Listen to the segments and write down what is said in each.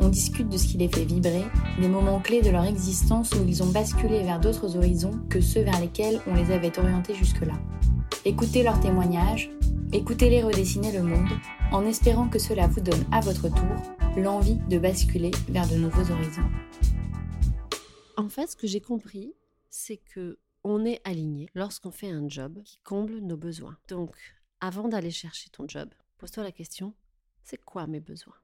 On discute de ce qui les fait vibrer, des moments clés de leur existence où ils ont basculé vers d'autres horizons que ceux vers lesquels on les avait orientés jusque-là. Écoutez leurs témoignages, écoutez-les redessiner le monde, en espérant que cela vous donne à votre tour l'envie de basculer vers de nouveaux horizons. En fait, ce que j'ai compris, c'est que on est aligné lorsqu'on fait un job qui comble nos besoins. Donc, avant d'aller chercher ton job, pose-toi la question c'est quoi mes besoins?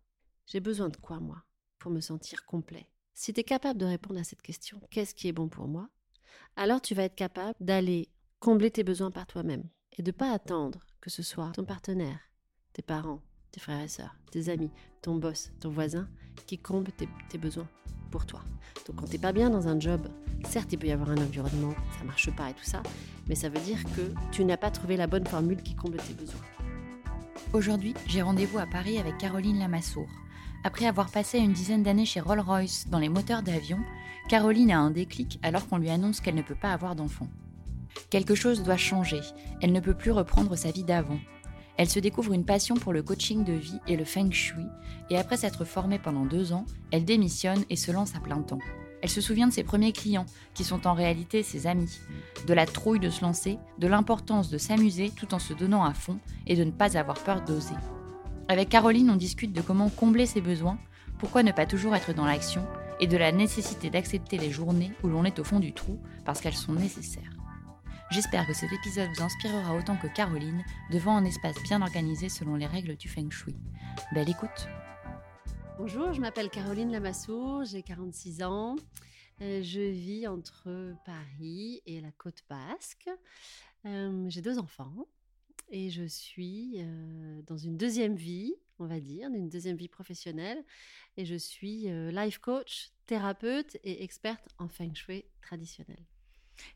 J'ai besoin de quoi moi? Pour me sentir complet Si tu es capable de répondre à cette question, qu'est-ce qui est bon pour moi? Alors tu vas être capable d'aller combler tes besoins par toi-même et de pas attendre que ce soit ton partenaire, tes parents, tes frères et sœurs, tes amis, ton boss, ton voisin qui comble tes, besoins pour toi. Donc quand t'es pas bien dans un job, certes il peut y avoir un environnement, ça marche pas et tout ça, mais ça veut dire que tu n'as pas trouvé la bonne formule qui comble tes besoins. Aujourd'hui, j'ai rendez-vous à Paris avec Caroline Lamassoure. Après avoir passé une dizaine d'années chez Rolls-Royce dans les moteurs d'avion, Caroline a un déclic alors qu'on lui annonce qu'elle ne peut pas avoir d'enfant. Quelque chose doit changer, elle ne peut plus reprendre sa vie d'avant. Elle se découvre une passion pour le coaching de vie et le feng shui, et après s'être formée pendant deux ans, elle démissionne et se lance à plein temps. Elle se souvient de ses premiers clients, qui sont en réalité ses amis, de la trouille de se lancer, de l'importance de s'amuser tout en se donnant à fond et de ne pas avoir peur d'oser. Avec Caroline, on discute de comment combler ses besoins, pourquoi ne pas toujours être dans l'action, et de la nécessité d'accepter les journées où l'on est au fond du trou parce qu'elles sont nécessaires. J'espère que cet épisode vous inspirera autant que Caroline devant un espace bien organisé selon les règles du Feng Shui. Belle écoute Bonjour, je m'appelle Caroline Lamassoure, j'ai 46 ans. Euh, je vis entre Paris et la côte basque. Euh, j'ai deux enfants et je suis euh, dans une deuxième vie, on va dire, une deuxième vie professionnelle. Et je suis life coach, thérapeute et experte en feng shui traditionnel.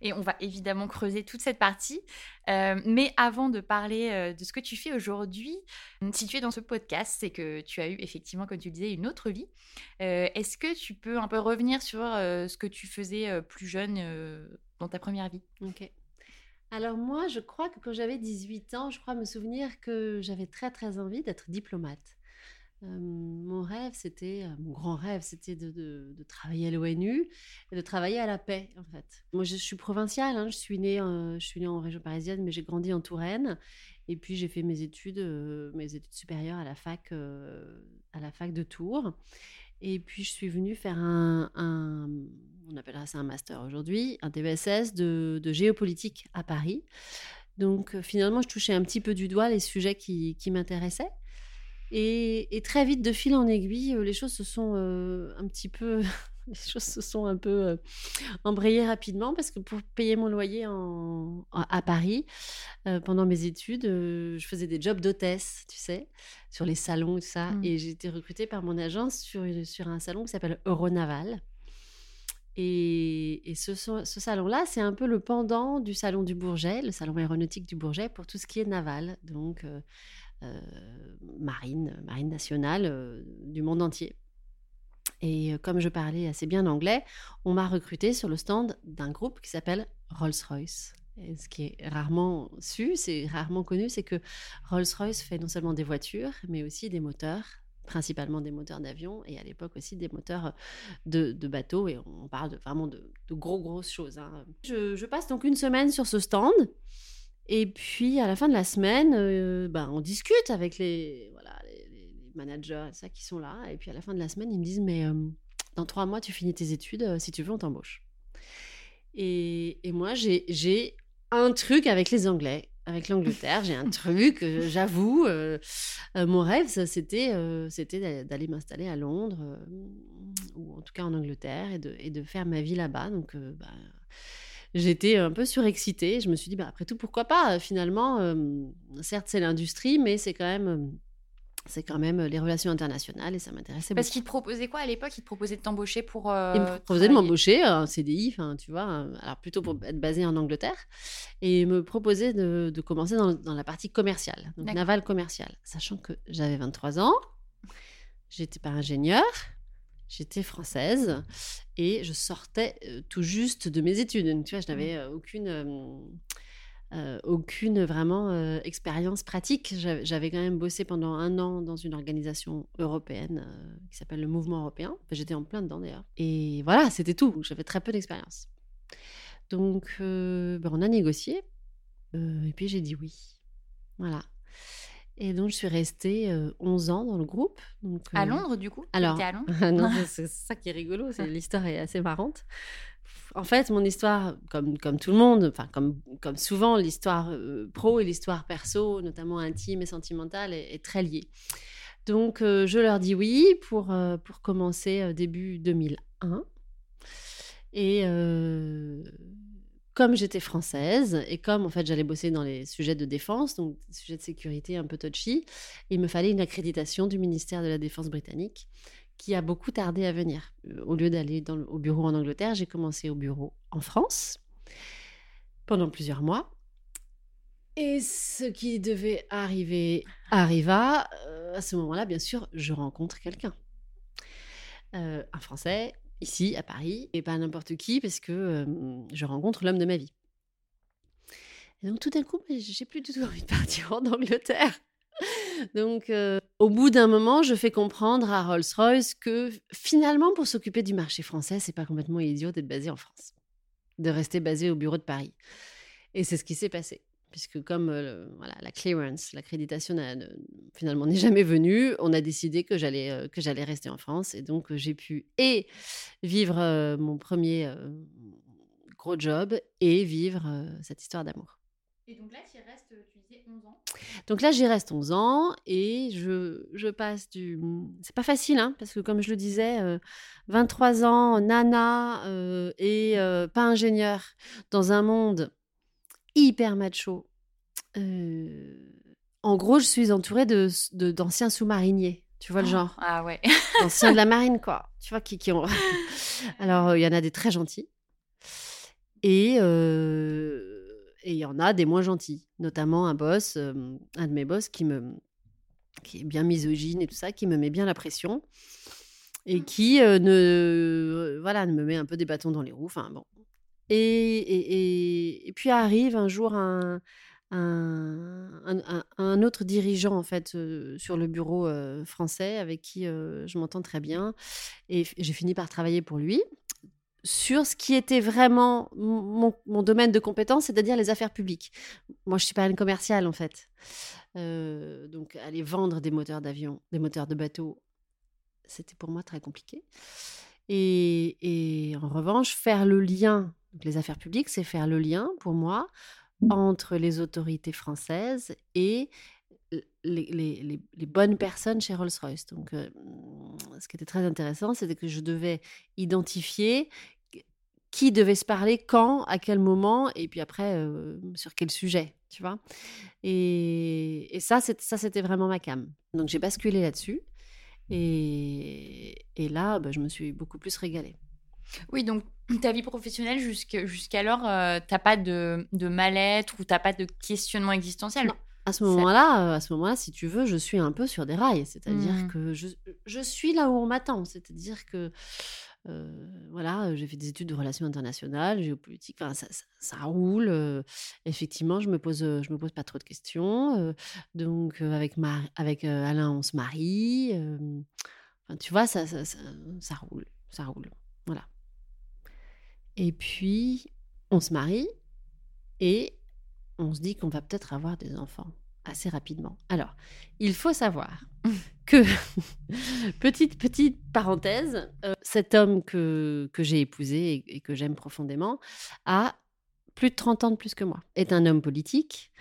Et on va évidemment creuser toute cette partie. Euh, mais avant de parler euh, de ce que tu fais aujourd'hui, si tu es dans ce podcast, c'est que tu as eu effectivement, comme tu le disais, une autre vie. Euh, est-ce que tu peux un peu revenir sur ce que tu faisais plus jeune dans ta première vie? Ok. Alors moi, je crois que quand j'avais 18 ans, je crois me souvenir que j'avais très très envie d'être diplomate mon rêve, c'était, mon grand rêve, c'était de, travailler à l'ONU et de travailler à la paix, en fait. Moi, je suis provinciale, hein, je, suis née, je suis née en région parisienne, mais j'ai grandi en Touraine. Et puis, j'ai fait mes études, mes études supérieures à la fac, à la fac de Tours. Et puis, je suis venue faire un, on appellera ça un master aujourd'hui, un TBSS de, de géopolitique à Paris. Donc, finalement, je touchais un petit peu du doigt les sujets qui, qui m'intéressaient. Et, très vite, de fil en aiguille, euh, les choses se sont euh, un petit peu, les choses se sont un peu euh, embrayées rapidement parce que pour payer mon loyer en, à Paris pendant mes études, je faisais des jobs d'hôtesse, tu sais, sur les salons et tout ça. Mmh. Et j'ai été recrutée par mon agence sur, sur un salon qui s'appelle Euronaval. Et, ce, salon-là, c'est un peu le pendant du salon du Bourget, le salon aéronautique du Bourget, pour tout ce qui est naval. Donc, euh, marine, marine nationale euh, du monde entier. Et euh, comme je parlais assez bien anglais, on m'a recruté sur le stand d'un groupe qui s'appelle Rolls-Royce. Et ce qui est rarement su, c'est rarement connu, c'est que Rolls-Royce fait non seulement des voitures, mais aussi des moteurs, principalement des moteurs d'avion et à l'époque aussi des moteurs de, de bateaux. Et on parle vraiment de, gros, grosses choses. Hein. Je, passe donc une semaine sur ce stand et puis, à la fin de la semaine, euh, bah, on discute avec les, voilà, les, managers ça qui sont là. Et puis, à la fin de la semaine, ils me disent Mais euh, dans trois mois, tu finis tes études. Euh, si tu veux, on t'embauche. Et, et, moi, j'ai un truc avec les Anglais, avec l'Angleterre. J'ai un truc, j'avoue. mon rêve, c'était c'était d'aller m'installer à Londres, ou en tout cas en Angleterre, et de, et de faire ma vie là-bas. Donc, bah, j'étais un peu surexcitée. Je me suis dit, bah, après tout, pourquoi pas Finalement, certes, c'est l'industrie, mais c'est quand même c'est quand même les relations internationales et ça m'intéressait Parce qu'il te proposait quoi à l'époque? Il te proposait de t'embaucher pour. Il euh, me proposait de m'embaucher, un CDI, enfin, tu vois, un- alors plutôt pour être basé en Angleterre, et il me proposait de, de commencer dans, dans la partie commerciale, donc navale commerciale, sachant que j'avais 23 ans, j'étais pas ingénieure, j'étais française, et je sortais euh, tout juste de mes études. Donc, tu vois, je n'avais euh, aucune... euh, aucune vraiment euh, expérience pratique. J'avais quand même bossé pendant un an dans une organisation européenne euh, qui s'appelle le Mouvement européen. Enfin, J'étais en plein dedans d'ailleurs. Et voilà, c'était tout. J'avais très peu d'expérience. Donc, ben, on a négocié. et puis j'ai dit oui. Voilà. Et donc, je suis restée euh, 11 ans dans le groupe. Donc, À Londres, du coup? alors, T'étais à Londres? Non, c'est ça qui est rigolo, l'histoire est assez marrante. En fait, mon histoire, comme, comme tout le monde, enfin comme, comme souvent, l'histoire euh, pro et l'histoire perso, notamment intime et sentimentale, est, très liée. Donc, euh, je leur dis oui pour, euh, pour commencer début 2001. Et comme j'étais française et comme en fait j'allais bosser dans les sujets de défense, donc sujets de sécurité un peu touchy, il me fallait une accréditation du ministère de la Défense britannique qui a beaucoup tardé à venir. Euh, Au lieu d'aller au bureau en Angleterre, j'ai commencé au bureau en France pendant plusieurs mois. Et ce qui devait arriver arriva. Euh, à ce moment-là, bien sûr, je rencontre quelqu'un. Euh, un Français, ici, à Paris, et pas n'importe qui, parce que je rencontre l'homme de ma vie. Et donc, tout d'un coup, j'ai plus du tout envie de partir en Angleterre. Donc, euh, au bout d'un moment, je fais comprendre à Rolls-Royce que finalement, pour s'occuper du marché français, c'est pas complètement idiot d'être basé en France, de rester basé au bureau de Paris. Et c'est ce qui s'est passé, puisque comme euh, voilà, la clearance, l'accréditation finalement n'est jamais venue, on a décidé que j'allais euh, que j'allais rester en France, et donc j'ai pu et vivre mon premier gros job et vivre cette histoire d'amour. Et donc là, tu restes, disais 11 ans. Donc là, j'y reste 11 ans et je, je passe du... C'est pas facile, hein, parce que comme je le disais, euh, 23 ans, nana euh, et euh, pas ingénieur, dans un monde hyper macho. Euh, en gros, je suis entourée de, de- d'anciens sous-mariniers. Tu vois le genre Ah ouais. D'anciens de la marine, quoi. Tu vois, qui, qui ont... Alors, il y en a des très gentils. Et euh, et il y en a des moins gentils. Notamment un boss, euh, un de mes boss qui me qui est bien misogyne et tout ça, qui me met bien la pression et qui euh, ne voilà me met un peu des bâtons dans les roues. Enfin bon. Et, et, et- et puis arrive un jour un, un, un- autre dirigeant en fait euh, sur le bureau français avec qui je m'entends très bien et j'ai fini par travailler pour lui sur ce qui était vraiment mon, mon domaine de compétence, c'est-à-dire les affaires publiques. Moi, je suis pas une commerciale en fait. Euh, donc, aller vendre des moteurs d'avion, des moteurs de bateau, c'était pour moi très compliqué. Et, et en revanche, faire le lien, donc les affaires publiques, c'est faire le lien pour moi entre les autorités françaises et les, les- les- les bonnes personnes chez Rolls-Royce. Donc, euh, ce qui était très intéressant, c'était que je devais identifier qui devait se parler, quand, à quel moment, et puis après, euh, sur quel sujet, tu vois? Et, et ça, c'était vraiment ma cam. Donc, j'ai basculé là-dessus. Et, et là, bah, je me suis beaucoup plus régalée. Oui, donc ta vie professionnelle jusqu'alors, euh, t'as pas de, de mal-être ou t'as pas de questionnement existentiel? Non. À ce moment-là, euh, à ce moment-là, si tu veux, je suis un peu sur des rails. C'est-à-dire Mhm. que je, je suis là où on m'attend. C'est-à-dire que, euh, voilà, j'ai fait des études de relations internationales, géopolitique. Enfin, ça, ça- ça roule. euh, effectivement, je me pose, euh, je me pose pas trop de questions. euh, donc, euh, avec, Mar- avec euh, Alain, on se marie. euh, enfin, tu vois, ça, ça, ça, ça roule. Ça roule. Voilà. Et puis, on se marie et on se dit qu'on va peut-être avoir des enfants assez rapidement. Alors, il faut savoir que, petite, petite parenthèse, euh, cet homme que, que j'ai épousé et, que j'aime profondément a plus de 30 ans de plus que moi, est un homme politique,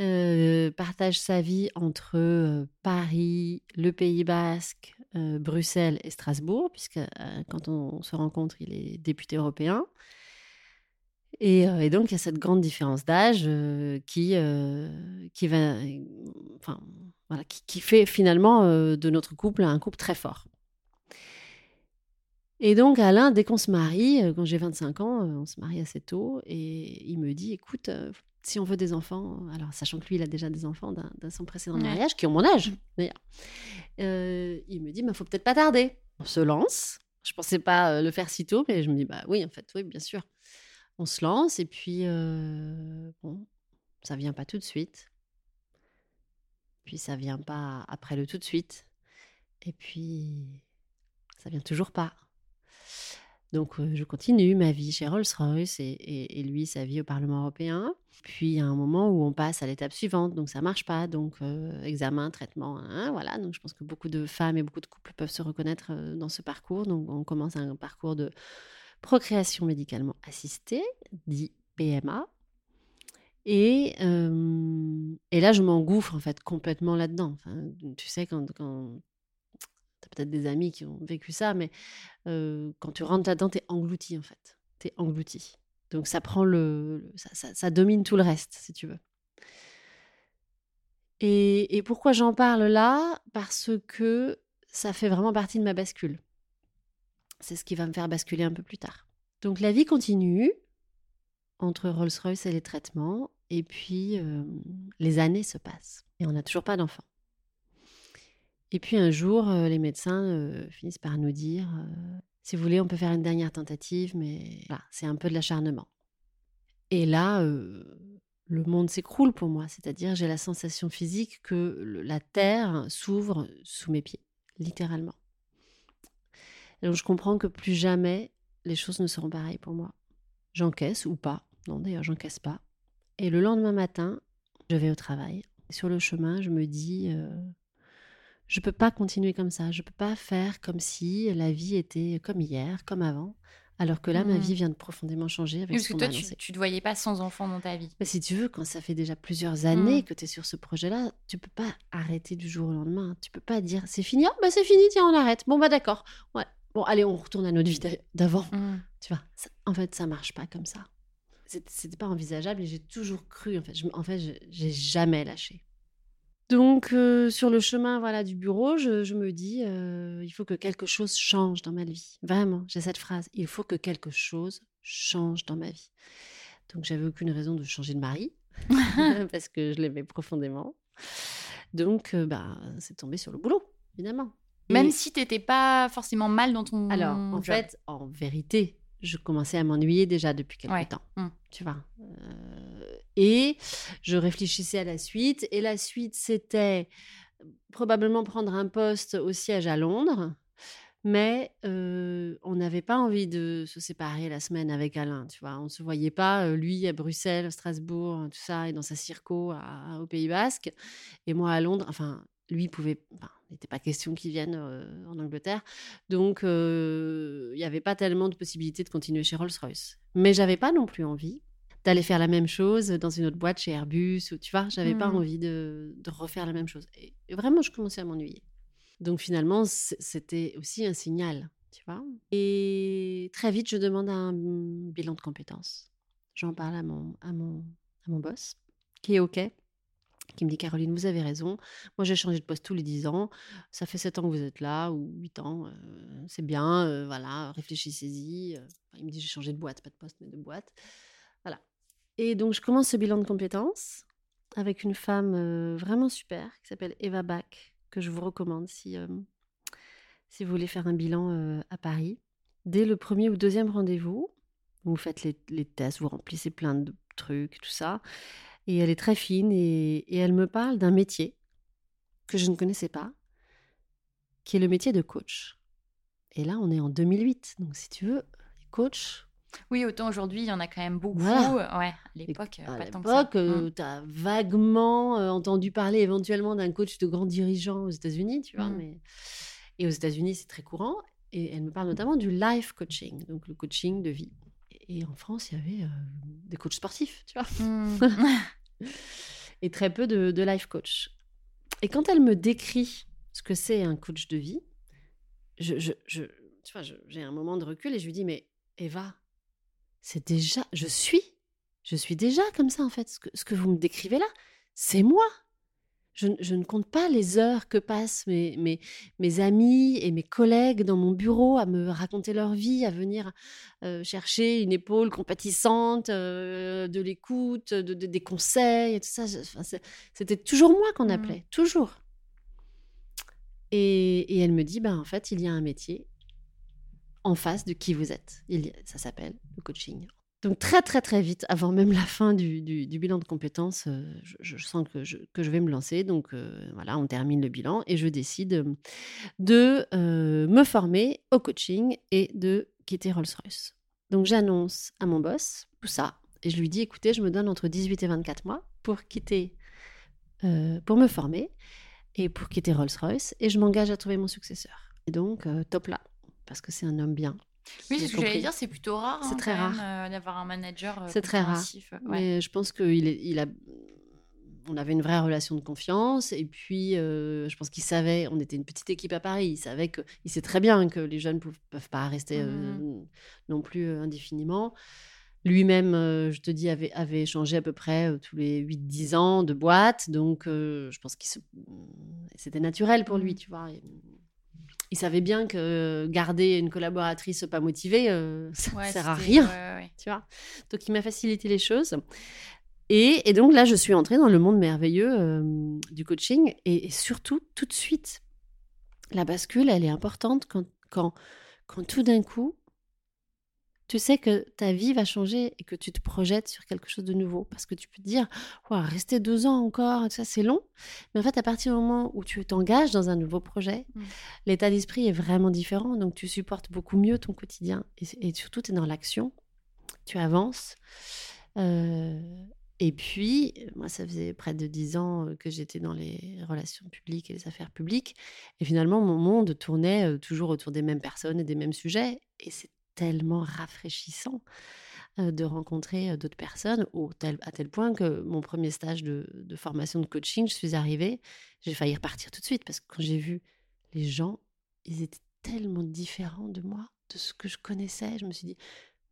euh, partage sa vie entre euh, Paris, le Pays Basque, Bruxelles et Strasbourg, puisque quand on se rencontre, il est député européen. Et, euh, et donc, il y a cette grande différence d'âge euh, qui, euh, qui, va, enfin, voilà, qui, qui fait finalement euh, de notre couple un couple très fort. Et donc, Alain, dès qu'on se marie, euh, quand j'ai 25 ans, euh, on se marie assez tôt, et il me dit, écoute, euh, si on veut des enfants, alors sachant que lui, il a déjà des enfants d'un son précédent Ouais. mariage, qui ont mon âge, d'ailleurs, euh, il me dit, il faut peut-être pas tarder. On se lance. Je pensais pas euh, le faire si tôt, mais je me dis, bah oui, en fait, oui, bien sûr. On se lance, et puis, bon, ça vient pas tout de suite. Puis ça vient pas après le tout de suite. Et puis, ça vient toujours pas. Donc, je continue ma vie chez Rolls-Royce et, lui, sa vie au Parlement européen. Puis, il y a un moment où on passe à l'étape suivante, donc ça marche pas. Donc, examen, traitement, hein, voilà. Donc, je pense que beaucoup de femmes et beaucoup de couples peuvent se reconnaître dans ce parcours. Donc, on commence un parcours de procréation médicalement assistée, dit PMA. Et, euh, et là, je m'engouffre en fait complètement là-dedans. Enfin, tu sais, quand, quand tu as peut-être des amis qui ont vécu ça, mais euh, quand tu rentres là-dedans, tu es englouti en fait. Tu englouti. Donc ça prend le. ça- ça domine tout le reste, si tu veux. Et, et pourquoi j'en parle là? Parce que ça fait vraiment partie de ma bascule. C'est ce qui va me faire basculer un peu plus tard. Donc la vie continue entre Rolls-Royce et les traitements, et puis euh, les années se passent, et on n'a toujours pas d'enfant. Et puis un jour, euh, les médecins euh, finissent par nous dire, si vous voulez, on peut faire une dernière tentative, mais voilà, c'est un peu de l'acharnement. Et là, le monde s'écroule pour moi, c'est-à-dire j'ai la sensation physique que la terre s'ouvre sous mes pieds, littéralement. Et donc je comprends que plus jamais les choses ne seront pareilles pour moi. J'encaisse ou pas. Non, d'ailleurs, j'encaisse pas. Et le lendemain matin, je vais au travail. Sur le chemin, je me dis, euh, je peux pas continuer comme ça. Je peux pas faire comme si la vie était comme hier, comme avant, alors que là, ma Mhm. vie vient de profondément changer avec Oui, parce ce que qu'on toi, m'a tu, annoncé. tu te voyais pas sans enfant dans ta vie. Mais si tu veux, quand ça fait déjà plusieurs années Mm. que tu es sur ce projet-là, tu peux pas arrêter du jour au lendemain. Tu peux pas dire c'est fini, ah, bah c'est fini, tiens, on arrête. Bon, bah d'accord. Ouais. Bon, allez, on retourne à notre vie d'a- d'avant. Mm. Tu vois, ça- en fait, ça marche pas comme ça. C'était pas envisageable et j'ai toujours cru. En fait, je, en fait, j'ai jamais lâché. Donc, euh, sur le chemin voilà, du bureau, je, je me dis, euh, il faut que quelque chose change dans ma vie. Vraiment, j'ai cette phrase. Il faut que quelque chose change dans ma vie. Donc, j'avais aucune raison de changer de mari parce que je l'aimais profondément. Donc, euh, bah, c'est tombé sur le boulot, évidemment. Même si t'étais pas forcément mal dans ton alors, en job. fait, en vérité, je commençais à m'ennuyer déjà depuis quelque Ouais. temps. Mm. Tu vois. Euh, et je réfléchissais à la suite. Et la suite, c'était probablement prendre un poste au siège à Londres. Mais euh, on n'avait pas envie de se séparer la semaine avec Alain, tu vois. On ne se voyait pas, euh, lui à Bruxelles, Strasbourg, tout ça, et dans sa circo à- au Pays Basque, et moi à Londres. Enfin, lui pouvait, enfin, il n'était pas question qu'il vienne euh, en Angleterre. Donc, euh, il n'y avait pas tellement de possibilités de continuer chez Rolls-Royce. Mais j'avais pas non plus envie d'aller faire la même chose dans une autre boîte chez Airbus, ou tu vois, j'avais pas Mhm. envie de, de refaire la même chose. Et et vraiment, je commençais à m'ennuyer. Donc finalement, c'était aussi un signal, tu vois. Et très vite, je demande un bilan de compétences. J'en parle à mon, à mon, à mon boss, qui est OK, qui me dit Caroline, vous avez raison. Moi, j'ai changé de poste tous les 10 ans. Ça fait 7 ans que vous êtes là, ou 8 ans. euh, c'est bien, euh, voilà, réfléchissez-y. Euh, il me dit j'ai changé de boîte, pas de poste, mais de boîte. Voilà. Et donc, je commence ce bilan de compétences avec une femme vraiment super qui s'appelle Eva Bach, que je vous recommande si, si vous voulez faire un bilan à Paris. Dès le premier ou deuxième rendez-vous, vous faites les, les tests, vous remplissez plein de trucs, tout ça. Et elle est très fine et, et elle me parle d'un métier que je ne connaissais pas, qui est le métier de coach. Et là, on est en 2008. Donc, si tu veux, coach, Oui, autant aujourd'hui, il y en a quand même beaucoup. Voilà. Ouais, à l'époque, pas tant que ça. l'époque, euh, Mm. tu as vaguement euh, entendu parler éventuellement d'un coach de grand dirigeant aux États-Unis, tu vois. Mm. Mais... Et aux États-Unis, c'est très courant. Et elle me parle notamment du life coaching, donc le coaching de vie. Et en France, il y avait euh, des coachs sportifs, tu vois, Mm. et très peu de, life coach. Et quand elle me décrit ce que c'est un coach de vie, je, je, je- j'ai un moment de recul et je lui dis, mais Eva, c'est déjà, je suis, je suis déjà comme ça en fait. Ce que vous me décrivez là, c'est moi. Je, je, ne compte pas les heures que passent mes, mes, mes, amis et mes collègues dans mon bureau à me raconter leur vie, à venir euh, chercher une épaule compatissante, euh, de l'écoute, de, de, des conseils et tout ça. Enfin, C'était toujours moi qu'on appelait, mmh. toujours. Et, et, elle me dit, ben, en fait, il y a un métier en face de qui vous êtes. Il, ça s'appelle le coaching. Donc très très très vite, avant même la fin du, bilan de compétences, euh, je, sens que je, vais me lancer. Donc euh, voilà, on termine le bilan et je décide de euh, me former au coaching et de quitter Rolls-Royce. Donc j'annonce à mon boss tout ça et je lui dis, écoutez, je me donne entre 18 et 24 mois pour quitter, pour me former et pour quitter Rolls-Royce et je m'engage à trouver mon successeur. Et donc, top là parce que c'est un homme bien. Oui, ce que j'allais dire, c'est plutôt rare. C'est hein, très rare euh, d'avoir un manager. Euh, c'est très rare. Ouais. Mais je pense qu'il il a. On avait une vraie relation de confiance et puis euh, je pense qu'il savait, on était une petite équipe à Paris, il savait que, il sait très bien que les jeunes ne peuvent, pas rester mmh. non plus indéfiniment. Lui-même, je te dis, avait, avait changé à peu près tous les 8-10 ans de boîte, donc je pense que se... c'était naturel pour lui, mmh. tu vois il savait bien que garder une collaboratrice pas motivée, euh, ça ne ouais, sert à rien. Ouais, ouais. Tu vois Donc, il m'a facilité les choses. Et, et, donc là, je suis entrée dans le monde merveilleux euh, du coaching. Et, et, surtout, tout de suite, la bascule, elle est importante quand, quand, quand tout d'un coup, tu sais que ta vie va changer et que tu te projettes sur quelque chose de nouveau. Parce que tu peux te dire, wow, rester deux ans encore, ça c'est long. Mais en fait, à partir du moment où tu t'engages dans un nouveau projet, mmh. l'état d'esprit est vraiment différent. Donc tu supportes beaucoup mieux ton quotidien. Et, et surtout, tu es dans l'action, tu avances. Euh, et puis, moi, ça faisait près de dix ans que j'étais dans les relations publiques et les affaires publiques. Et finalement, mon monde tournait toujours autour des mêmes personnes et des mêmes sujets. Et c'est tellement rafraîchissant de rencontrer d'autres personnes, au tel, à tel point que mon premier stage de, formation de coaching, je suis arrivée, j'ai failli repartir tout de suite parce que quand j'ai vu les gens, ils étaient tellement différents de moi, de ce que je connaissais, je me suis dit,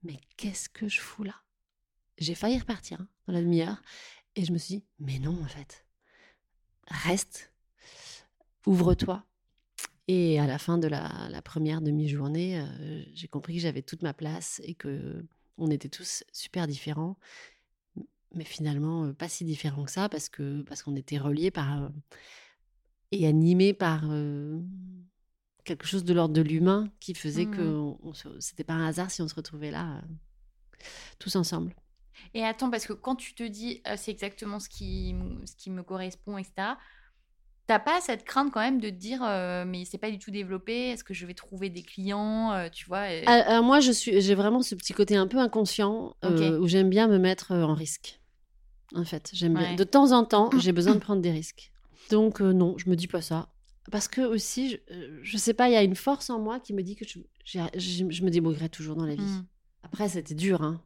mais qu'est-ce que je fous là? J'ai failli repartir hein, dans la demi-heure et je me suis dit, mais non en fait, reste, ouvre-toi, et à la fin de la, la première demi-journée, euh, j'ai compris que j'avais toute ma place et que on était tous super différents, mais finalement euh, pas si différents que ça parce que parce qu'on était reliés par euh, et animés par euh, quelque chose de l'ordre de l'humain qui faisait mmh. que c'était pas un hasard si on se retrouvait là tous ensemble. Et attends, parce que quand tu te dis c'est exactement ce qui, ce qui me correspond, etc., T'as pas cette crainte quand même de te dire euh, mais c'est pas du tout développé, est-ce que je vais trouver des clients, euh, tu vois et... alors, moi je suis j'ai vraiment ce petit côté un peu inconscient euh, où j'aime bien me mettre en risque. En fait, j'aime ouais. bien de temps en temps, j'ai besoin de prendre des risques. Donc non, je me dis pas ça parce que aussi je, je sais pas, il y a une force en moi qui me dit que je, je, je me débrouillerai toujours dans la vie. Mm. Après c'était dur hein.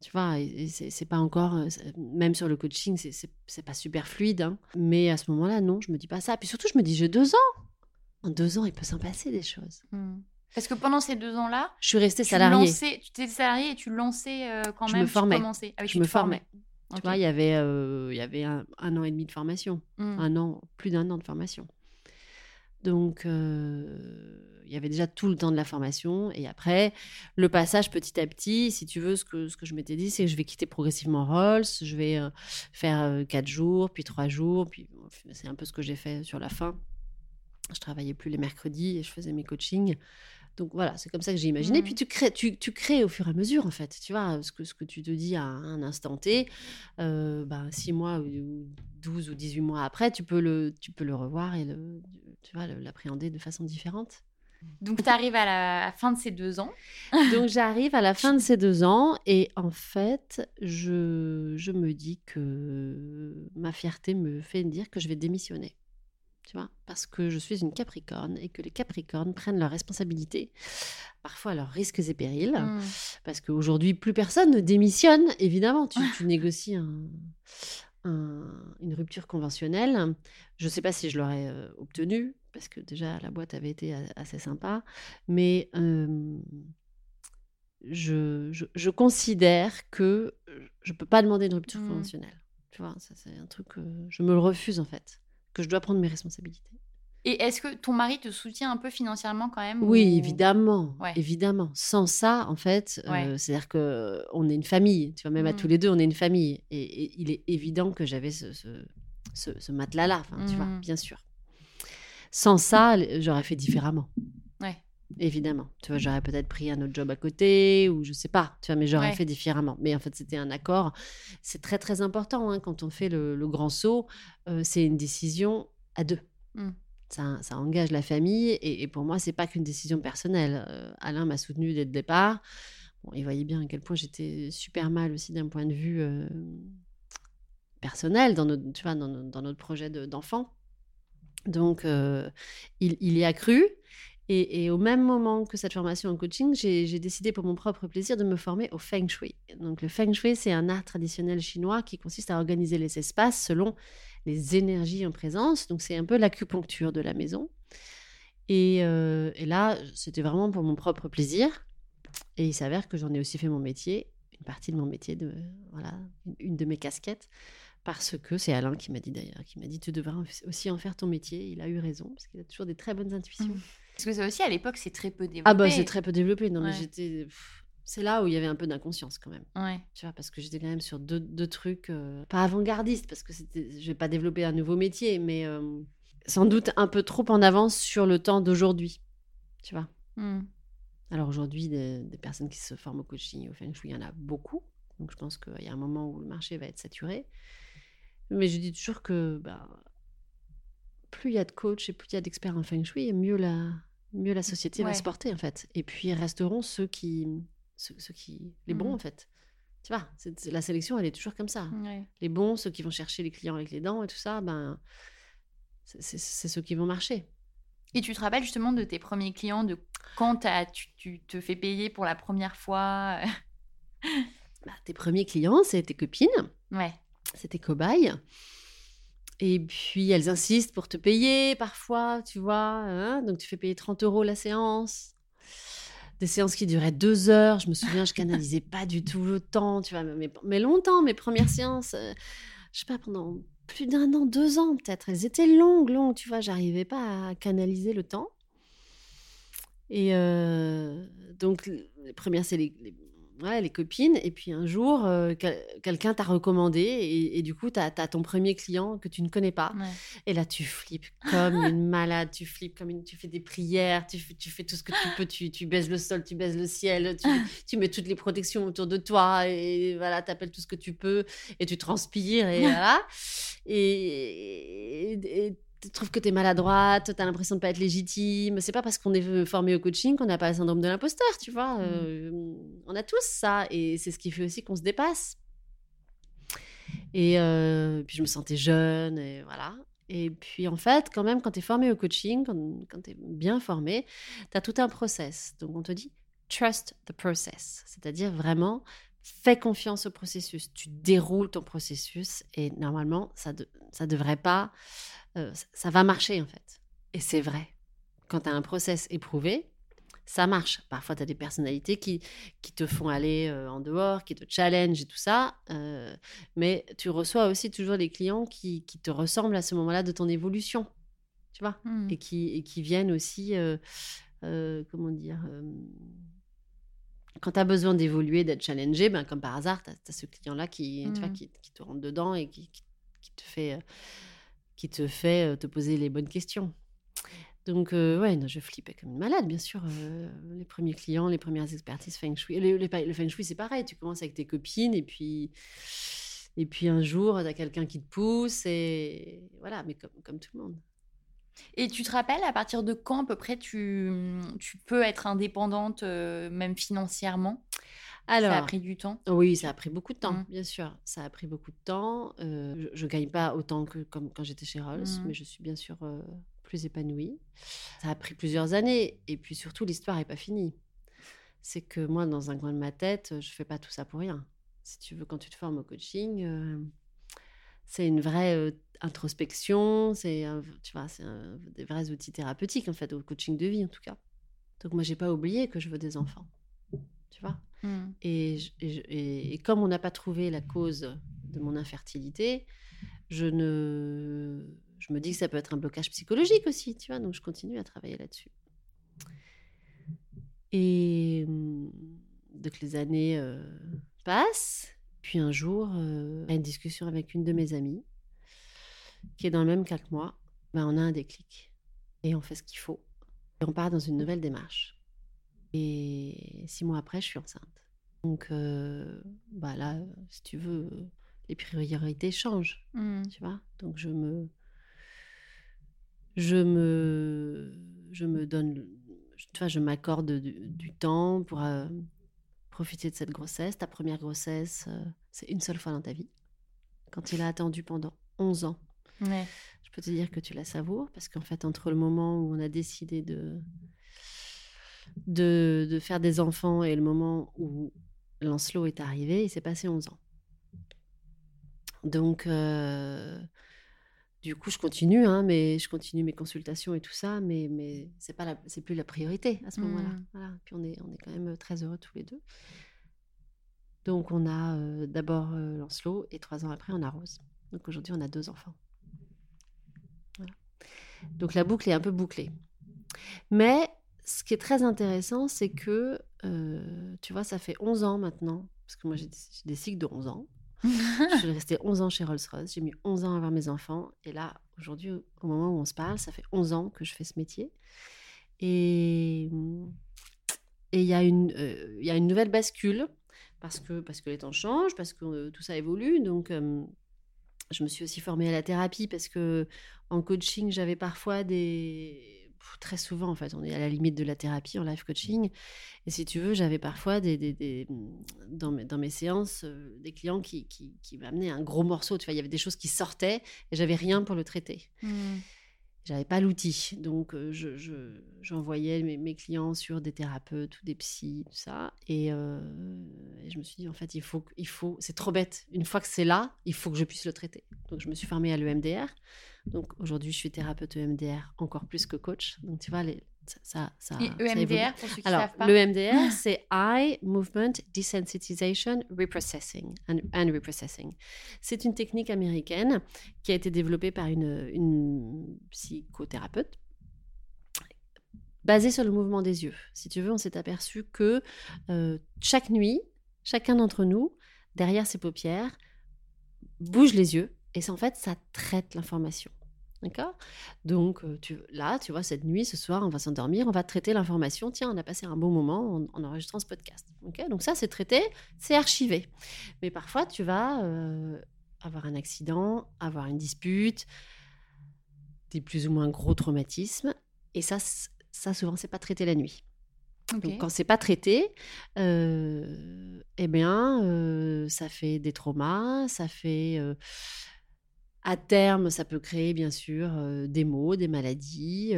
Tu vois, c'est pas encore, euh, même sur le coaching, c'est pas super fluide. Hein. Mais à ce moment-là, non, je me dis pas ça. Puis surtout, je me dis, j'ai deux ans. En deux ans, il peut s'en passer des choses. Mmh. Parce que pendant ces deux ans-là, je suis restée salariée. Lançais, tu étais salariée et tu lançais euh, quand je même. Me formais. Tu commençais. Ah oui, je me formais. formais. Okay. Tu vois, il y avait, euh, il y avait un, un, an et demi de formation. Mmh. Un an, plus d'un an de formation. Donc, euh, il y avait déjà tout le temps de la formation. Et après, le passage petit à petit, si tu veux, ce que, je m'étais dit, c'est que je vais quitter progressivement Rolls. Je vais euh, faire euh, quatre jours, puis trois jours. Puis c'est un peu ce que j'ai fait sur la fin. Je travaillais plus les mercredis et je faisais mes coachings. Donc voilà, c'est comme ça que j'ai imaginé. Mmh. Puis tu crées, tu, tu, crées au fur et à mesure, en fait. Tu vois, ce que, ce que tu te dis à un instant T, euh, ben, six mois ou 12 ou 18 mois après, tu peux le, tu peux le revoir et le, tu vois, l'appréhender de façon différente. Donc, tu arrives à la fin de ces deux ans. Donc, j'arrive à la fin de ces deux ans et en fait, je, je me dis que ma fierté me fait dire que je vais démissionner tu vois, parce que je suis une Capricorne et que les Capricornes prennent leurs responsabilités, parfois leurs risques et périls, mmh. parce qu'aujourd'hui, plus personne ne démissionne, évidemment, tu, tu négocies un, un, une rupture conventionnelle. Je ne sais pas si je l'aurais euh, obtenue, parce que déjà, la boîte avait été assez sympa, mais... Euh, je, je, je considère que je peux pas demander une rupture Mm. conventionnelle. Tu vois, ça c'est un truc que je me le refuse en fait, que je dois prendre mes responsabilités. Et est-ce que ton mari te soutient un peu financièrement quand même Oui, ou- évidemment, Ouais. évidemment. Sans ça, en fait, euh, c'est-à-dire que on est une famille. Tu vois, même à Mm. tous les deux, on est une famille. Et, et il est évident que j'avais ce, ce, ce, ce matelas-là, tu vois, Mm. bien sûr. Sans ça, j'aurais fait différemment. Évidemment. Tu vois, j'aurais peut-être pris un autre job à côté ou je sais pas, tu vois, mais j'aurais Ouais. fait différemment. Mais en fait, c'était un accord. C'est très, très important hein, quand on fait le, le grand saut. euh, c'est une décision à deux. Mm. Ça, ça engage la famille et, et pour moi, c'est pas qu'une décision personnelle. Euh, Alain m'a soutenu dès le départ. Bon, il voyait bien à quel point j'étais super mal aussi d'un point de vue euh, personnel dans notre, tu vois, dans, dans notre projet de- d'enfant. Donc, il, il y a cru. Et, au même moment que cette formation en coaching, j'ai décidé pour mon propre plaisir de me former au Feng Shui. Donc, le Feng Shui, c'est un art traditionnel chinois qui consiste à organiser les espaces selon les énergies en présence. Donc, c'est un peu l'acupuncture de la maison. Et, euh, là, c'était vraiment pour mon propre plaisir. Et il s'avère que j'en ai aussi fait mon métier, une partie de mon métier, voilà, une, de mes casquettes. Parce que c'est Alain qui m'a dit d'ailleurs, qui m'a dit tu devrais aussi en faire ton métier. Il a eu raison, parce qu'il a toujours des très bonnes intuitions. Parce que ça aussi, à l'époque, c'est très peu développé. Ah bah c'est très peu développé. Non mais j'étais, c'est là où il y avait un peu d'inconscience quand même. Ouais. Tu vois, parce que j'étais quand même sur deux, deux trucs euh, pas avant-gardistes, parce que je vais pas développer un nouveau métier, mais euh, sans doute un peu trop en avance sur le temps d'aujourd'hui. Tu vois. Mm. Alors aujourd'hui, des, des personnes qui se forment au coaching au feng shui, il y en a beaucoup. Donc je pense qu'il y a un moment où le marché va être saturé. Mais je dis toujours que bah, plus il y a de coachs et plus il y a d'experts en feng shui, et mieux la, mieux la société va se porter en fait. Et puis resteront ceux qui, ceux, ceux qui, les bons Mhm. en fait. Tu vois, la sélection, elle est toujours comme ça. Ouais. Les bons, ceux qui vont chercher les clients avec les dents et tout ça, ben, c'est- ceux qui vont marcher. Et tu te rappelles justement de tes premiers clients, de quand tu te fais payer pour la première fois? Bah, tes premiers clients, c'est tes copines. Ouais. c'est tes cobayes. Et puis, elles insistent pour te payer parfois, tu vois. hein. Donc, tu fais payer 30 euros la séance. Des séances qui duraient deux heures. Je me souviens, je canalisais pas du tout le temps, tu vois. Mais, mais longtemps, mes premières séances, euh, je sais pas, pendant plus d'un an, deux ans peut-être. Elles étaient longues, longues, tu vois. J'arrivais pas à canaliser le temps. Et euh, donc, les premières, c'est les, ouais, les copines. Et puis un jour, euh, quel- quelqu'un t'a recommandé. Et, et du coup, tu as, ton premier client que tu ne connais pas. ouais. Et là, tu flippes comme une malade. Tu flippes comme une. Tu fais des prières. Tu fais, tu fais tout ce que tu peux. Tu, tu baises le sol, tu baises le ciel. Tu, tu mets toutes les protections autour de toi. Et voilà, tu appelles tout ce que tu peux. Et tu transpires. Et voilà. Et. et- et tu trouves que tu es maladroite, tu as l'impression de pas être légitime. C'est pas parce qu'on est formé au coaching qu'on n'a pas le syndrome de l'imposteur, tu vois. Mm. Euh, on a tous ça et c'est ce qui fait aussi qu'on se dépasse. Et euh, puis je me sentais jeune et voilà. Et puis en fait, quand même, quand tu es formé au coaching, quand, quand tu es bien formé, tu as tout un process. Donc on te dit trust the process, c'est-à-dire vraiment fais confiance au processus. Tu déroules ton processus et normalement, ça ne ça devrait pas euh, ça, va marcher en fait. Et c'est vrai. Quand tu as un process éprouvé, ça marche. Parfois, tu as des personnalités qui, qui te font aller euh, en dehors, qui te challenge et tout ça. euh, mais tu reçois aussi toujours les clients qui, qui te ressemblent à ce moment-là de ton évolution. Tu vois Mm. et, qui, et qui viennent aussi, comment dire, quand tu as besoin d'évoluer, d'être challengé, ben, comme par hasard, tu as, ce client-là qui, tu vois, Mhm. qui, qui te rentre dedans et qui, qui- qui te fait, euh, qui te, fait euh, te poser les bonnes questions. Donc, euh, ouais, non, je flippais comme une malade, bien sûr. euh, les premiers clients, les premières expertises Feng Shui. Le, le- le Feng Shui, c'est pareil. Tu commences avec tes copines et puis, et puis un jour, tu as quelqu'un qui te pousse et voilà, mais comme, comme tout le monde. Et tu te rappelles à partir de quand à peu près tu, tu peux être indépendante, euh, même financièrement? Alors, Ça a pris du temps? Oui, ça a pris beaucoup de temps, Mm. bien sûr. Ça a pris beaucoup de temps. Euh, je, ne gagne pas autant que comme quand j'étais chez Rolls, Mm. mais je suis bien sûr euh, plus épanouie. Ça a pris plusieurs années. Et puis surtout, l'histoire n'est pas finie. C'est que moi, dans un coin de ma tête, je fais pas tout ça pour rien. Si tu veux, quand tu te formes au coaching, euh, c'est une vraie introspection. C'est, tu vois, c'est des vrais outils thérapeutiques en fait, au coaching de vie en tout cas. Donc moi, j'ai pas oublié que je veux des enfants. Tu vois Mm. Et, je- et je- et- et comme on n'a pas trouvé la cause de mon infertilité, je ne, je me dis que ça peut être un blocage psychologique aussi, tu vois. Donc je continue à travailler là-dessus. Et hum, donc les années euh, passent. Puis un jour, euh, à une discussion avec une de mes amies, qui est dans le même cas que moi, ben, on a un déclic. Et on fait ce qu'il faut. Et on part dans une nouvelle démarche. Et six mois après, je suis enceinte. Donc, euh, bah là, si tu veux, les priorités changent, Mm. tu vois. Donc, je me, je me, je me donne, tu vois, je m'accorde du, du temps pour euh, profiter de cette grossesse. Ta première grossesse, euh, c'est une seule fois dans ta vie. Quand tu l'as attendue pendant 11 ans, Ouais. je peux te dire que tu la savoures parce qu'en fait, entre le moment où on a décidé de, de, de faire des enfants et le moment où Lancelot est arrivé, il s'est passé 11 ans. Donc, euh, du coup, je continue, hein, mais je continue mes consultations et tout ça, mais, mais c'est pas c'est plus la priorité à ce moment-là. Mm. Voilà. Puis on est, on est quand même très heureux tous les deux. Donc, on a euh, d'abord euh, Lancelot et trois ans après, on a Rose. Donc aujourd'hui, on a deux enfants. Donc la boucle est un peu bouclée. Mais ce qui est très intéressant, c'est que, euh, tu vois, ça fait 11 ans maintenant, parce que moi j'ai des, cycles de 11 ans. Je suis restée 11 ans chez Rolls-Royce, j'ai mis 11 ans à avoir mes enfants. Et là, aujourd'hui, au moment où on se parle, ça fait 11 ans que je fais ce métier. Et et il y, a une, euh, y a une nouvelle bascule, parce que, parce que les temps changent, parce que euh, tout ça évolue. Donc, euh, je me suis aussi formée à la thérapie, parce que en coaching, j'avais parfois des... Très souvent, en fait, on est à la limite de la thérapie en life coaching. Et si tu veux, j'avais parfois des, des- des- dans, mes, dans mes séances euh, des clients qui, qui, qui m'amenaient un gros morceau. Tu vois, il y avait des choses qui sortaient et j'avais rien pour le traiter. Mm. J'avais pas l'outil. Donc, euh, je, je- j'envoyais mes, mes clients sur des thérapeutes ou des psys, tout ça. Et, euh, et je me suis dit, en fait, il faut, il faut, c'est trop bête. Une fois que c'est là, il faut que je puisse le traiter. Donc, je me suis formée à l'EMDR. Donc, aujourd'hui, je suis thérapeute EMDR encore plus que coach. Donc, tu vois, les, ça, ça. EMDR, pour ceux qui ne Alors, savent pas. le MDR, c'est Eye Movement Desensitization Reprocessing. And, and Reprocessing. C'est une technique américaine qui a été développée par une, une psychothérapeute basée sur le mouvement des yeux. Si tu veux, on s'est aperçu que euh, chaque nuit, chacun d'entre nous, derrière ses paupières, bouge les yeux et en fait, ça traite l'information. D'accord? Donc euh, tu, là, tu vois, cette nuit, ce soir, on va s'endormir, on va traiter l'information. Tiens, on a passé un bon moment en, en enregistrant ce podcast. Donc ça, c'est traité, c'est archivé. Mais parfois, tu vas euh, avoir un accident, avoir une dispute, des plus ou moins gros traumatismes. Et ça, ça souvent, c'est pas traité la nuit. Donc, quand c'est pas traité, euh, eh bien, euh, ça fait des traumas, ça fait. À terme, ça peut créer, bien sûr, euh, des maux, des maladies,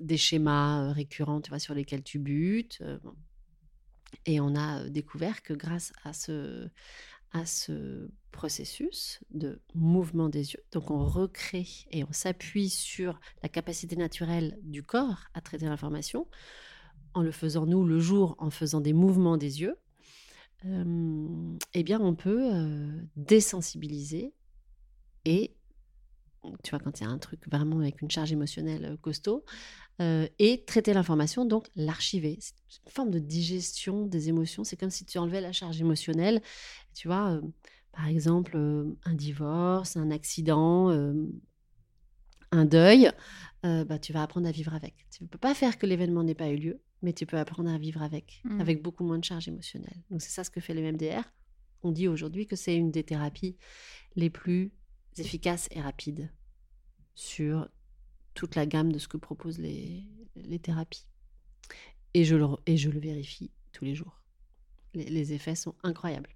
des schémas euh, récurrents, sur lesquels tu butes. euh. Et on a découvert que grâce à ce, à ce processus de mouvement des yeux, donc on recrée et on s'appuie sur la capacité naturelle du corps à traiter l'information, en le faisant nous le jour, en faisant des mouvements des yeux, eh bien on peut désensibiliser et tu vois quand il y a un truc vraiment avec une charge émotionnelle euh, costaud euh, et traiter l'information donc l'archiver. C'est une forme de digestion des émotions. C'est comme si tu enlevais la charge émotionnelle. Tu vois euh, par exemple euh, un divorce un accident un deuil bah, tu vas apprendre à vivre avec. Tu ne peux pas faire que l'événement n'ait pas eu lieu mais tu peux apprendre à vivre avec Mm. avec beaucoup moins de charge émotionnelle. Donc c'est ça ce que fait le MDR on dit aujourd'hui que c'est une des thérapies les plus efficaces et rapides sur toute la gamme de ce que proposent les, les thérapies. Et je, le, et je le vérifie tous les jours. Les, les effets sont incroyables.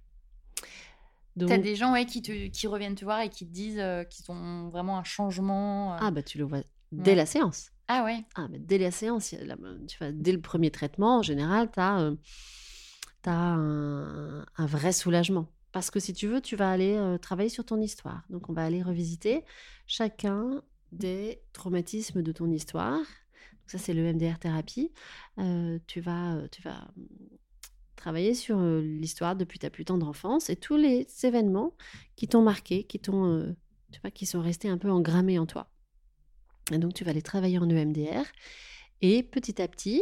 Donc, T'as des gens ouais, qui, te, qui reviennent te voir et qui te disent euh, qu'ils ont vraiment un changement. euh. Ah bah tu le vois dès Ouais. la séance. Ah ouais. Ah, mais dès la séance, la- tu vois, dès le premier traitement, en général, tu as, un, un vrai soulagement. Parce que si tu veux, tu vas aller travailler sur ton histoire. Donc, on va aller revisiter chacun des traumatismes de ton histoire. Donc ça, c'est le MDR thérapie. Tu vas, tu vas hum, Travailler sur l'histoire depuis ta plus tendre enfance et tous les événements qui t'ont marqué, qui t'ont, tu vois, qui sont restés un peu engrammés en toi. Et donc, tu vas les travailler en EMDR. Et petit à petit,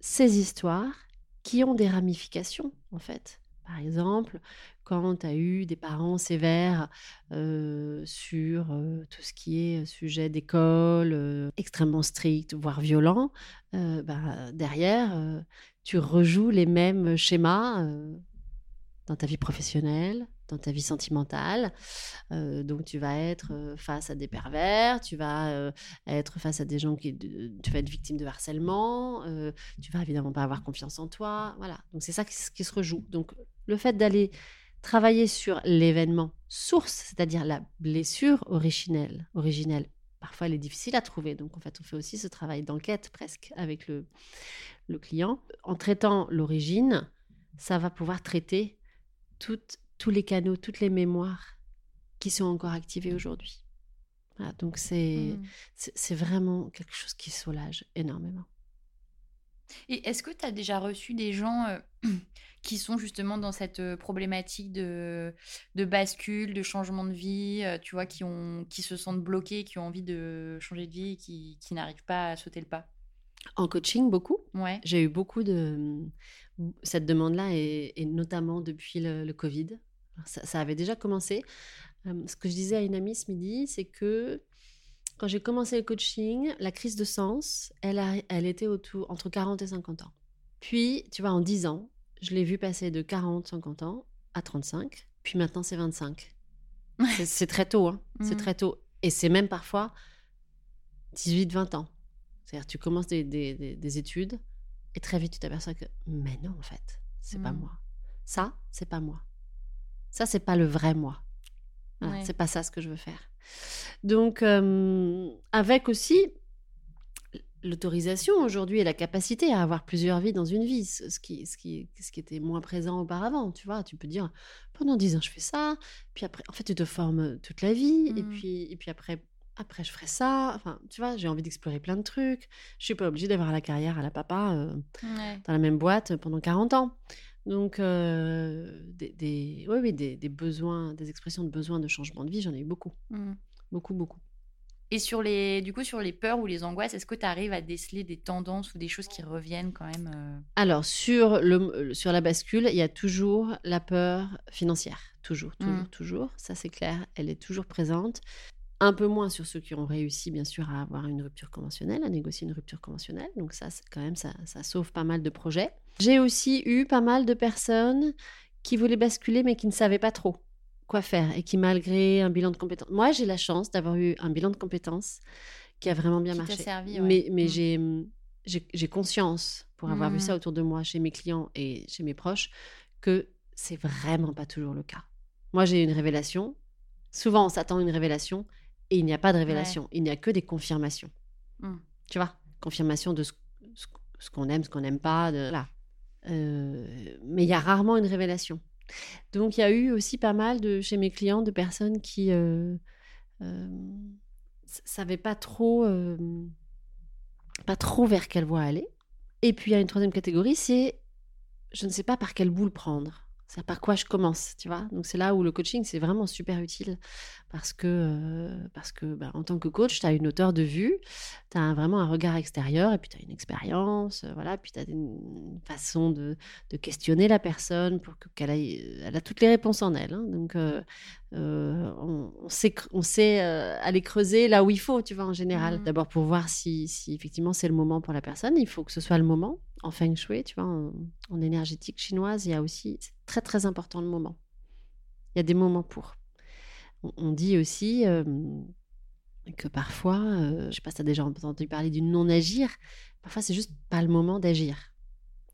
ces histoires qui ont des ramifications, en fait. Par exemple, quand tu as eu des parents sévères euh, sur euh, tout ce qui est sujet d'école, euh, extrêmement strict, voire violent, bah, derrière, tu rejoues les mêmes schémas dans ta vie professionnelle, dans ta vie sentimentale. Euh, donc tu vas être euh, face à des pervers, tu vas euh, être face à des gens qui... Tu vas être victime de harcèlement, tu vas évidemment pas avoir confiance en toi. Voilà, donc c'est ça qui, qui, se rejoue. Donc le fait d'aller travailler sur l'événement source, c'est-à-dire la blessure originelle, originelle, parfois elle est difficile à trouver. Donc en fait on fait aussi ce travail d'enquête presque avec le, le client. En traitant l'origine, ça va pouvoir traiter toutes tous les canaux, toutes les mémoires qui sont encore activées aujourd'hui. donc mmh. c'est c'est vraiment quelque chose qui soulage énormément. Et est-ce que tu as déjà reçu des gens euh, qui sont justement dans cette euh, problématique de, de bascule, de changement de vie, euh, tu vois, qui, ont, qui se sentent bloqués, qui ont envie de changer de vie et qui, qui n'arrivent pas à sauter le pas? En coaching, beaucoup. Ouais. J'ai eu beaucoup de cette demande-là, et, notamment depuis le, le Covid ça, avait déjà commencé. ce que je disais à une amie ce midi, c'est que quand j'ai commencé le coaching, la crise de sens, elle, elle était autour, entre 40 et 50 ans. Puis, tu vois, en 10 ans, je l'ai vu passer de 40, 50 ans à 35. Puis maintenant, c'est 25. c'est très tôt, hein. C'est mmh. très tôt. Et c'est même parfois 18, 20 ans. C'est-à-dire, tu commences des, des, études et très vite, tu t'aperçois que, mais non, en fait, c'est pas mmh. moi. Ça, c'est pas moi. Ça, c'est pas le vrai moi. C'est pas ça ce que je veux faire. Donc, avec aussi l'autorisation aujourd'hui et la capacité à avoir plusieurs vies dans une vie, ce qui, ce qui, ce qui était moins présent auparavant. Tu vois, tu peux dire pendant dix ans je fais ça, puis après, en fait, tu te formes toute la vie, et mmh. puis, et puis après, après je ferai ça. Enfin, tu vois, j'ai envie d'explorer plein de trucs. Je suis pas obligée d'avoir la carrière à la papa dans la même boîte pendant 40 ans. Donc, euh, des, des, oui, des, besoins, des expressions de besoin de changement de vie, j'en ai eu beaucoup. Mmh. Beaucoup, beaucoup. Et sur les, du coup, sur les peurs ou les angoisses, est-ce que tu arrives à déceler des tendances ou des choses qui reviennent quand même euh? Alors, sur, le, sur la bascule, il y a toujours la peur financière. Toujours, toujours, mmh. toujours. Ça, c'est clair. Elle est toujours présente. Un peu moins sur ceux qui ont réussi, bien sûr, à avoir une rupture conventionnelle, à négocier une rupture conventionnelle. Donc ça, quand même, ça, ça sauve pas mal de projets. J'ai aussi eu pas mal de personnes qui voulaient basculer, mais qui ne savaient pas trop quoi faire et qui, malgré un bilan de compétences... Moi, j'ai la chance d'avoir eu un bilan de compétences qui a vraiment bien marché. Servi, Mais, mais mmh. j'ai conscience, pour avoir vu ça mmh. autour de moi, chez mes clients et chez mes proches, que c'est vraiment pas toujours le cas. Moi, j'ai une révélation. Souvent, on s'attend à une révélation et il n'y a pas de révélation, il n'y a que des confirmations. Mmh. Tu vois? Confirmation de ce, qu'on aime, ce qu'on n'aime pas. De, là. Euh, mais il y a rarement une révélation. Donc il y a eu aussi pas mal de chez mes clients de personnes qui euh, euh, savaient pas trop, pas trop vers quelle voie aller. Et puis il y a une troisième catégorie, c'est je ne sais pas par quelle boule prendre c'est par quoi je commence, tu vois? Donc c'est là où le coaching c'est vraiment super utile parce que euh, parce que bah, en tant que coach, tu as une hauteur de vue, tu as vraiment un regard extérieur et puis tu as une expérience, euh, voilà, puis tu as une façon de, de, questionner la personne pour qu'elle ait elle a toutes les réponses en elle. Hein. Donc euh, on, sait on sait aller creuser là où il faut, tu vois en général. Mmh. D'abord pour voir si, si effectivement c'est le moment pour la personne, il faut que ce soit le moment en feng shui, tu vois, en, énergétique chinoise, il y a aussi, c'est très très important le moment. Il y a des moments pour. On, dit aussi que parfois, je je sais pas si tu as déjà entendu parler du non-agir, parfois c'est juste pas le moment d'agir.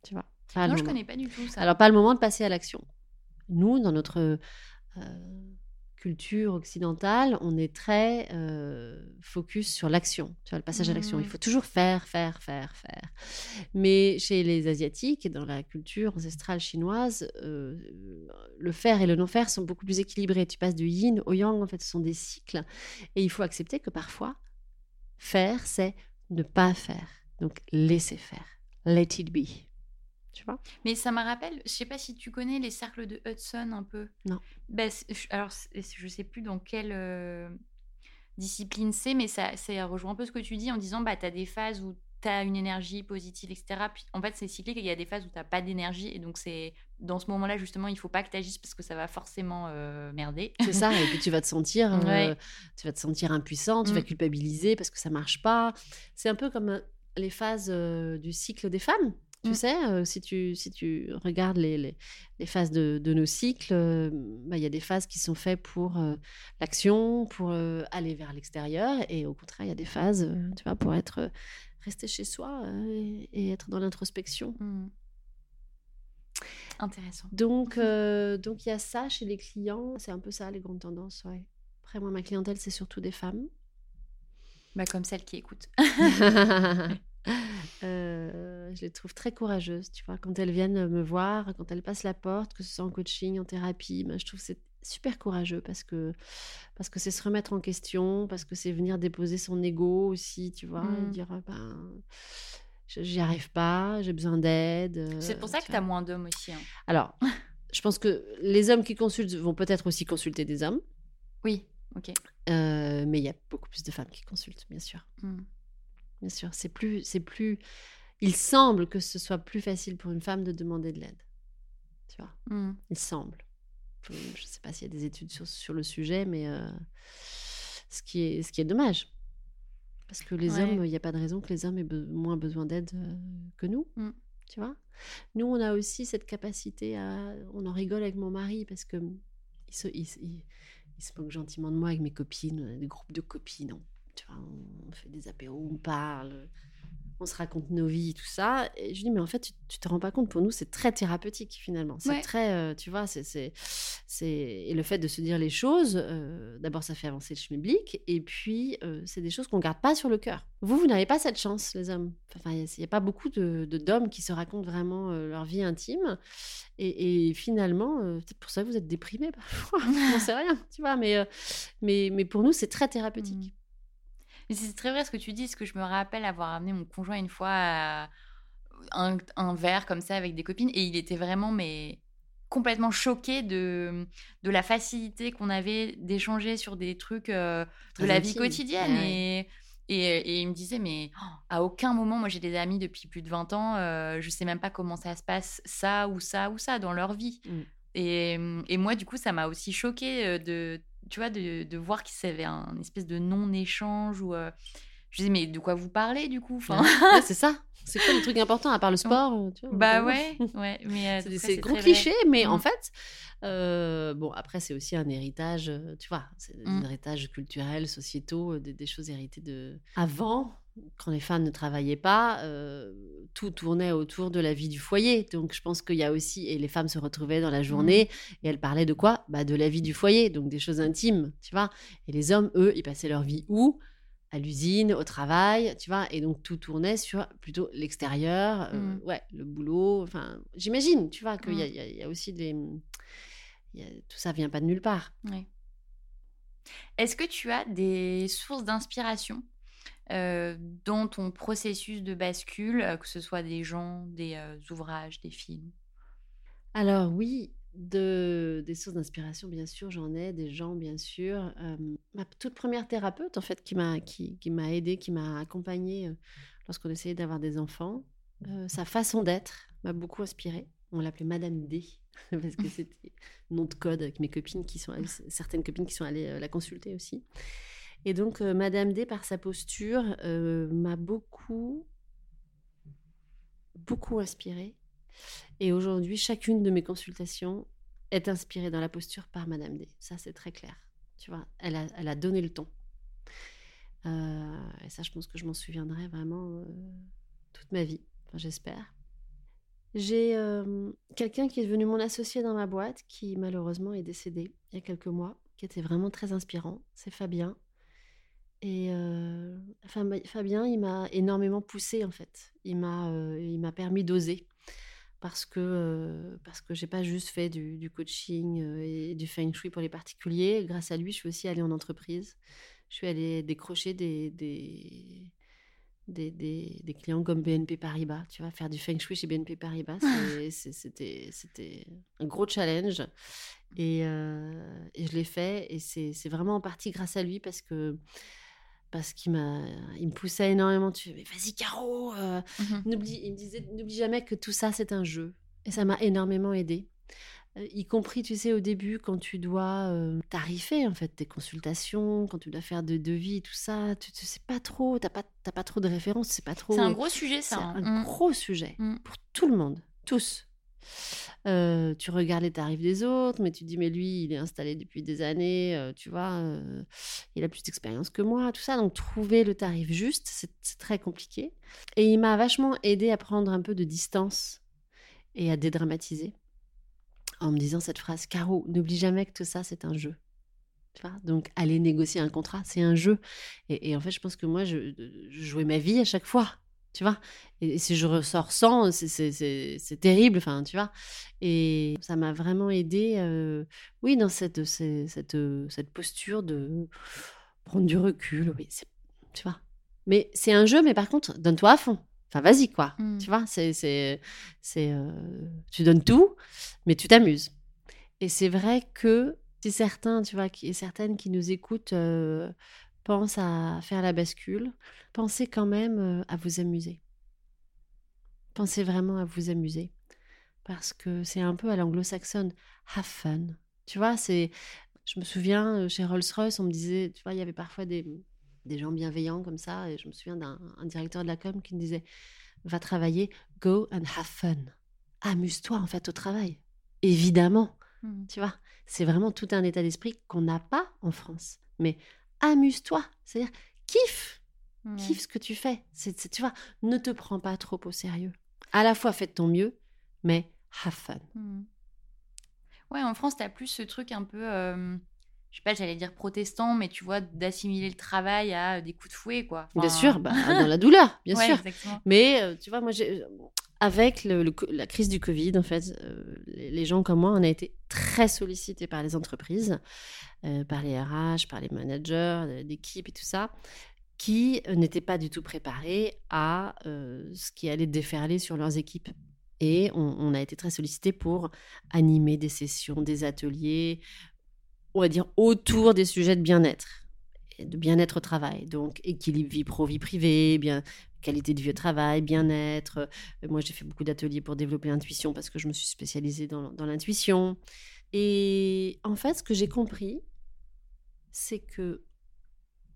Tu vois Non, je connais pas du tout ça. Alors, pas le moment de passer à l'action. Nous, dans notre culture occidentale, on est très euh, focus sur l'action, tu vois, le passage à l'action. Il mmh. faut toujours faire, faire, faire, faire. Mais chez les Asiatiques et dans la culture ancestrale chinoise, euh, le faire et le non-faire sont beaucoup plus équilibrés. Tu passes du yin au yang, en fait, ce sont des cycles. Et il faut accepter que parfois, faire, c'est ne pas faire. Donc, laisser faire. Let it be. Tu vois Mais ça me rappelle, je sais pas si tu connais les cercles de Hudson un peu. Non. Je- alors, je sais plus dans quelle euh, discipline c'est, mais ça, ça rejoint un peu ce que tu dis en disant bah, tu as des phases où tu as une énergie positive, etc. Puis en fait, c'est cyclique et il y a des phases où tu n'as pas d'énergie. Et donc, c'est dans ce moment-là, justement, il faut pas que tu agisses parce que ça va forcément euh, merder. C'est ça, et puis tu vas te sentir, euh, tu vas te sentir impuissant, tu vas Mm. culpabiliser parce que ça marche pas. C'est un peu comme les phases euh, du cycle des femmes. Tu Mm. sais, euh, si, tu, si tu regardes les, les, les phases de, de nos cycles, euh, bah, il y a des phases qui sont faites pour euh, l'action, pour euh, aller vers l'extérieur, et au contraire, il y a des phases, euh, tu vois, pour être euh, rester chez soi euh, et, et être dans l'introspection. Hmm. Intéressant. Donc, euh, donc il y a ça chez les clients. C'est un peu ça les grandes tendances. Ouais. Après, moi, ma clientèle, c'est surtout des femmes. Bah, comme celle qui écoute. Euh, je les trouve très courageuses, tu vois, quand elles viennent me voir, quand elles passent la porte, que ce soit en coaching, en thérapie, ben, je trouve que c'est super courageux parce que parce que c'est se remettre en question, parce que c'est venir déposer son ego aussi, tu vois, et Mm. dire ah ben je- j'y arrive pas, j'ai besoin d'aide. C'est pour ça euh, que tu as moins d'hommes aussi. hein. Alors, je pense que les hommes qui consultent vont peut-être aussi consulter des hommes, Oui, ok. euh, mais il y a beaucoup plus de femmes qui consultent, bien sûr. Hmm. Bien sûr, c'est plus, c'est plus. Il semble que ce soit plus facile pour une femme de demander de l'aide. Tu vois, Hmm. il semble. Je ne sais pas s'il y a des études sur, sur le sujet, mais euh, ce, qui est, ce qui est dommage. Parce que les Ouais. hommes, il n'y a pas de raison que les hommes aient be- moins besoin d'aide euh, que nous. Mm. Tu vois? Nous, on a aussi cette capacité à. On en rigole avec mon mari parce que il se, il, se- il- il se moque gentiment de moi avec mes copines. On a des groupes de copines. on- tu vois, on fait des apéros, on parle, on se raconte nos vies, tout ça. Et je lui dis, mais en fait, tu, tu te rends pas compte, pour nous, c'est très thérapeutique finalement. C'est Ouais. très, euh, tu vois, c'est, c'est, c'est- Et le fait de se dire les choses, euh, d'abord, ça fait avancer le schmilblick, et puis, euh, c'est des choses qu'on garde pas sur le cœur. Vous, vous n'avez pas cette chance, les hommes. Enfin, il n'y a, pas beaucoup de, de- d'hommes qui se racontent vraiment leur vie intime. Et, et finalement, c'est pour ça vous êtes déprimés parfois. On sait rien, tu vois. Mais, mais, mais pour nous, c'est très thérapeutique. Mm. Mais c'est très vrai ce que tu dis, ce que je me rappelle avoir amené mon conjoint une fois à un, un verre comme ça avec des copines et il était vraiment mais complètement choqué de, de la facilité qu'on avait d'échanger sur des trucs euh, de la vie quotidienne. Ouais. Et, et, et il me disait, mais oh, à aucun moment, moi j'ai des amis depuis plus de 20 ans, euh, je sais même pas comment ça se passe, ça ou ça ou ça dans leur vie. Mm. Et, et moi, du coup, ça m'a aussi choqué euh, de, tu vois, de, de voir qu'il y avait un espèce de non-échange ou. euh, je disais, mais de quoi vous parlez du coup enfin, Ouais, c'est ça. C'est quoi le truc important à part le sport tu vois, Bah ouais, ouais. Mais euh, C'est gros clichés, mais en Mm. fait, euh, bon, après, c'est aussi un héritage, euh, tu vois, c'est Mm. un héritage culturel, sociétaux, des, des choses héritées de. Avant, quand les femmes ne travaillaient pas, euh, tout tournait autour de la vie du foyer. Donc, je pense qu'il y a aussi. Et les femmes se retrouvaient dans la journée et elles parlaient de quoi? Bah, De la vie du foyer, donc des choses intimes, tu vois? Et les hommes, eux, ils passaient leur vie où? À l'usine, au travail, tu vois, et donc tout tournait sur plutôt l'extérieur, euh, Mm. ouais, le boulot, enfin, j'imagine, tu vois, qu'il y, a- Mm. y y a aussi des... il y a- tout ça vient pas de nulle part. Ouais. Est-ce que tu as des sources d'inspiration? Euh, dans ton processus de bascule, euh, que ce soit des gens, des euh, ouvrages, des films? Alors oui, de, des sources d'inspiration, bien sûr, j'en ai, des gens, bien sûr. Euh, ma toute première thérapeute, en fait, qui m'a qui, qui m'a aidée, qui m'a accompagnée lorsqu'on essayait d'avoir des enfants, euh, sa façon d'être m'a beaucoup inspirée. On l'appelait Madame D, parce que c'était nom de code avec mes copines qui sont certaines copines qui sont allées la consulter aussi. Et donc, euh, Madame D, par sa posture, euh, m'a beaucoup, beaucoup inspirée. Et aujourd'hui, chacune de mes consultations est inspirée dans la posture par Madame D. Ça, c'est très clair. Tu vois, elle a, elle a donné le ton. Euh, et ça, je pense que je m'en souviendrai vraiment toute ma vie. Enfin, j'espère. J'ai quelqu'un qui est devenu mon associé dans ma boîte, qui malheureusement est décédé il y a quelques mois, qui était vraiment très inspirant. C'est Fabien. Et euh, Fab- Fabien, il m'a énormément poussé en fait. Il m'a, euh, il m'a permis d'oser parce que euh, parce que j'ai pas juste fait du, du coaching et du feng shui pour les particuliers. Grâce à lui, je suis aussi allée en entreprise. Je suis allée décrocher des des, des, des, des clients comme BNP Paribas. Tu vois, faire du feng shui chez BNP Paribas, c'était c'était un gros challenge. Et, et je l'ai fait. Et c'est c'est vraiment en partie grâce à lui parce que parce qu'il m'a il me poussait énormément. Tu mais vas-y, Caro euh, Mhm. N'oublie, il me disait, n'oublie jamais que tout ça, c'est un jeu. Et ça m'a énormément aidé. Euh, y compris, tu sais, au début, quand tu dois euh, tarifer, en fait, tes consultations, quand tu dois faire de devis, tout ça, tu ne sais pas trop, tu n'as pas, t'as pas trop de références, c'est pas trop... C'est un gros sujet, C'est ça. hein. un Mm. gros sujet Mm. pour tout le monde, tous. Euh, tu regardes les tarifs des autres, mais tu te dis, mais lui, il est installé depuis des années, euh, tu vois, euh, il a plus d'expérience que moi, tout ça. Donc, trouver le tarif juste, c'est très compliqué. Et il m'a vachement aidé à prendre un peu de distance et à dédramatiser en me disant cette phrase Caro, n'oublie jamais que tout ça, c'est un jeu. Tu vois Donc, aller négocier un contrat, c'est un jeu. Et, en fait, je pense que moi, je jouais ma vie à chaque fois. Tu vois? Et si je ressors sans, c'est- terrible. Enfin, tu vois? Et ça m'a vraiment aidé, euh, oui, dans cette, cette, cette, cette posture de prendre du recul. Oui, c'est- tu vois? Mais c'est un jeu, mais par contre, donne-toi à fond. Enfin, vas-y, quoi. Mm. Tu vois, c'est, c'est, c'est, euh, tu donnes tout, mais tu t'amuses. Et c'est vrai que si certains, tu vois, qui, et certaines qui nous écoutent euh, pensent à faire la bascule, pensez quand même euh, à vous amuser. Pensez vraiment à vous amuser. Parce que c'est un peu à l'anglo-saxonne. Have fun. Tu vois, c'est. Je me souviens, euh, chez Rolls-Royce, on me disait, tu vois, il y avait parfois des, des gens bienveillants comme ça. Et je me souviens d'un un directeur de la com qui me disait Va travailler, go and have fun. Amuse-toi en fait au travail. Évidemment, Mm. tu vois, c'est vraiment tout un état d'esprit qu'on n'a pas en France. Mais amuse-toi, c'est-à-dire kiffe, kiffe ce que tu fais. C'est, c'est- tu vois, ne te prends pas trop au sérieux. À la fois fais de ton mieux, mais have fun. Mm. Ouais, en France, t'as plus ce truc un peu, euh, je sais pas, j'allais dire protestant, mais tu vois, d'assimiler le travail à des coups de fouet, quoi. Bien sûr, bah, dans la douleur, bien ouais, sûr. exactement. Mais euh, tu vois, moi, j'ai- avec la crise du Covid, en fait, euh, les, gens comme moi, on a été très sollicités par les entreprises, euh, par les RH, par les managers, euh, l'équipe et tout ça, qui euh, n'étaient pas du tout préparés à euh, ce qui allait déferler sur leurs équipes. Et on, on a été très sollicités pour animer des sessions, des ateliers, on va dire autour des sujets de bien-être, de bien-être au travail. Donc équilibre vie pro, vie privée, bien, qualité de vie au travail, bien-être. Euh, Moi, j'ai fait beaucoup d'ateliers pour développer l'intuition parce que je me suis spécialisée dans, l'intuition. Et en fait, ce que j'ai compris, c'est que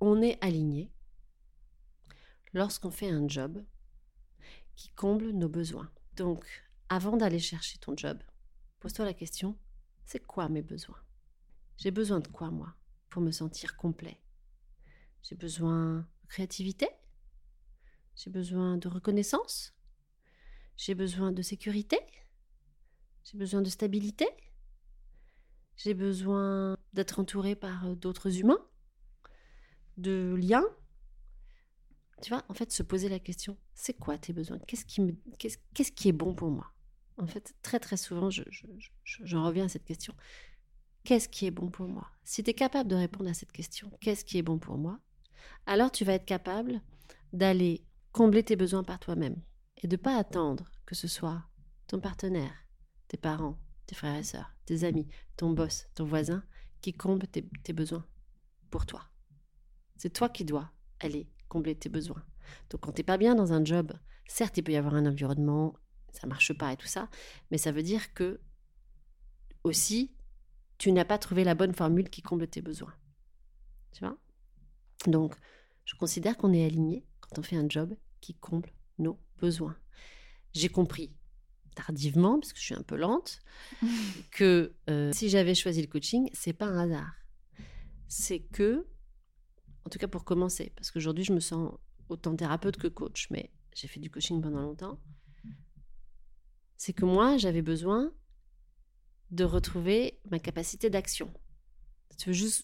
on est aligné lorsqu'on fait un job qui comble nos besoins. Donc, avant d'aller chercher ton job, pose-toi la question, c'est quoi mes besoins? J'ai besoin de quoi, moi, pour me sentir complet? J'ai besoin de créativité? J'ai besoin de reconnaissance. J'ai besoin de sécurité. J'ai besoin de stabilité. J'ai besoin d'être entouré par euh, d'autres humains De liens. Tu vois, en fait, se poser la question, c'est quoi tes besoins? Qu'est-ce qui, me, qu'est-ce, qu'est-ce qui est bon pour moi? En fait, très très souvent, je, je, je, j'en reviens à cette question. Qu'est-ce qui est bon pour moi? Si tu es capable de répondre à cette question, qu'est-ce qui est bon pour moi? Alors tu vas être capable d'aller combler tes besoins par toi-même et de pas attendre que ce soit ton partenaire, tes parents, tes frères et sœurs, tes amis, ton boss, ton voisin qui comble tes, tes besoins pour toi. C'est toi qui dois aller combler tes besoins. Donc quand t'es pas bien dans un job, certes il peut y avoir un environnement, ça marche pas et tout ça, mais ça veut dire que aussi tu n'as pas trouvé la bonne formule qui comble tes besoins. Tu vois? Donc je considère qu'on est aligné quand on fait un job qui comble nos besoins. J'ai compris tardivement, parce que je suis un peu lente, que euh, si j'avais choisi le coaching, c'est pas un hasard. C'est que en tout cas pour commencer, parce qu'aujourd'hui je me sens autant thérapeute que coach, mais j'ai fait du coaching pendant longtemps, c'est que moi j'avais besoin de retrouver ma capacité d'action.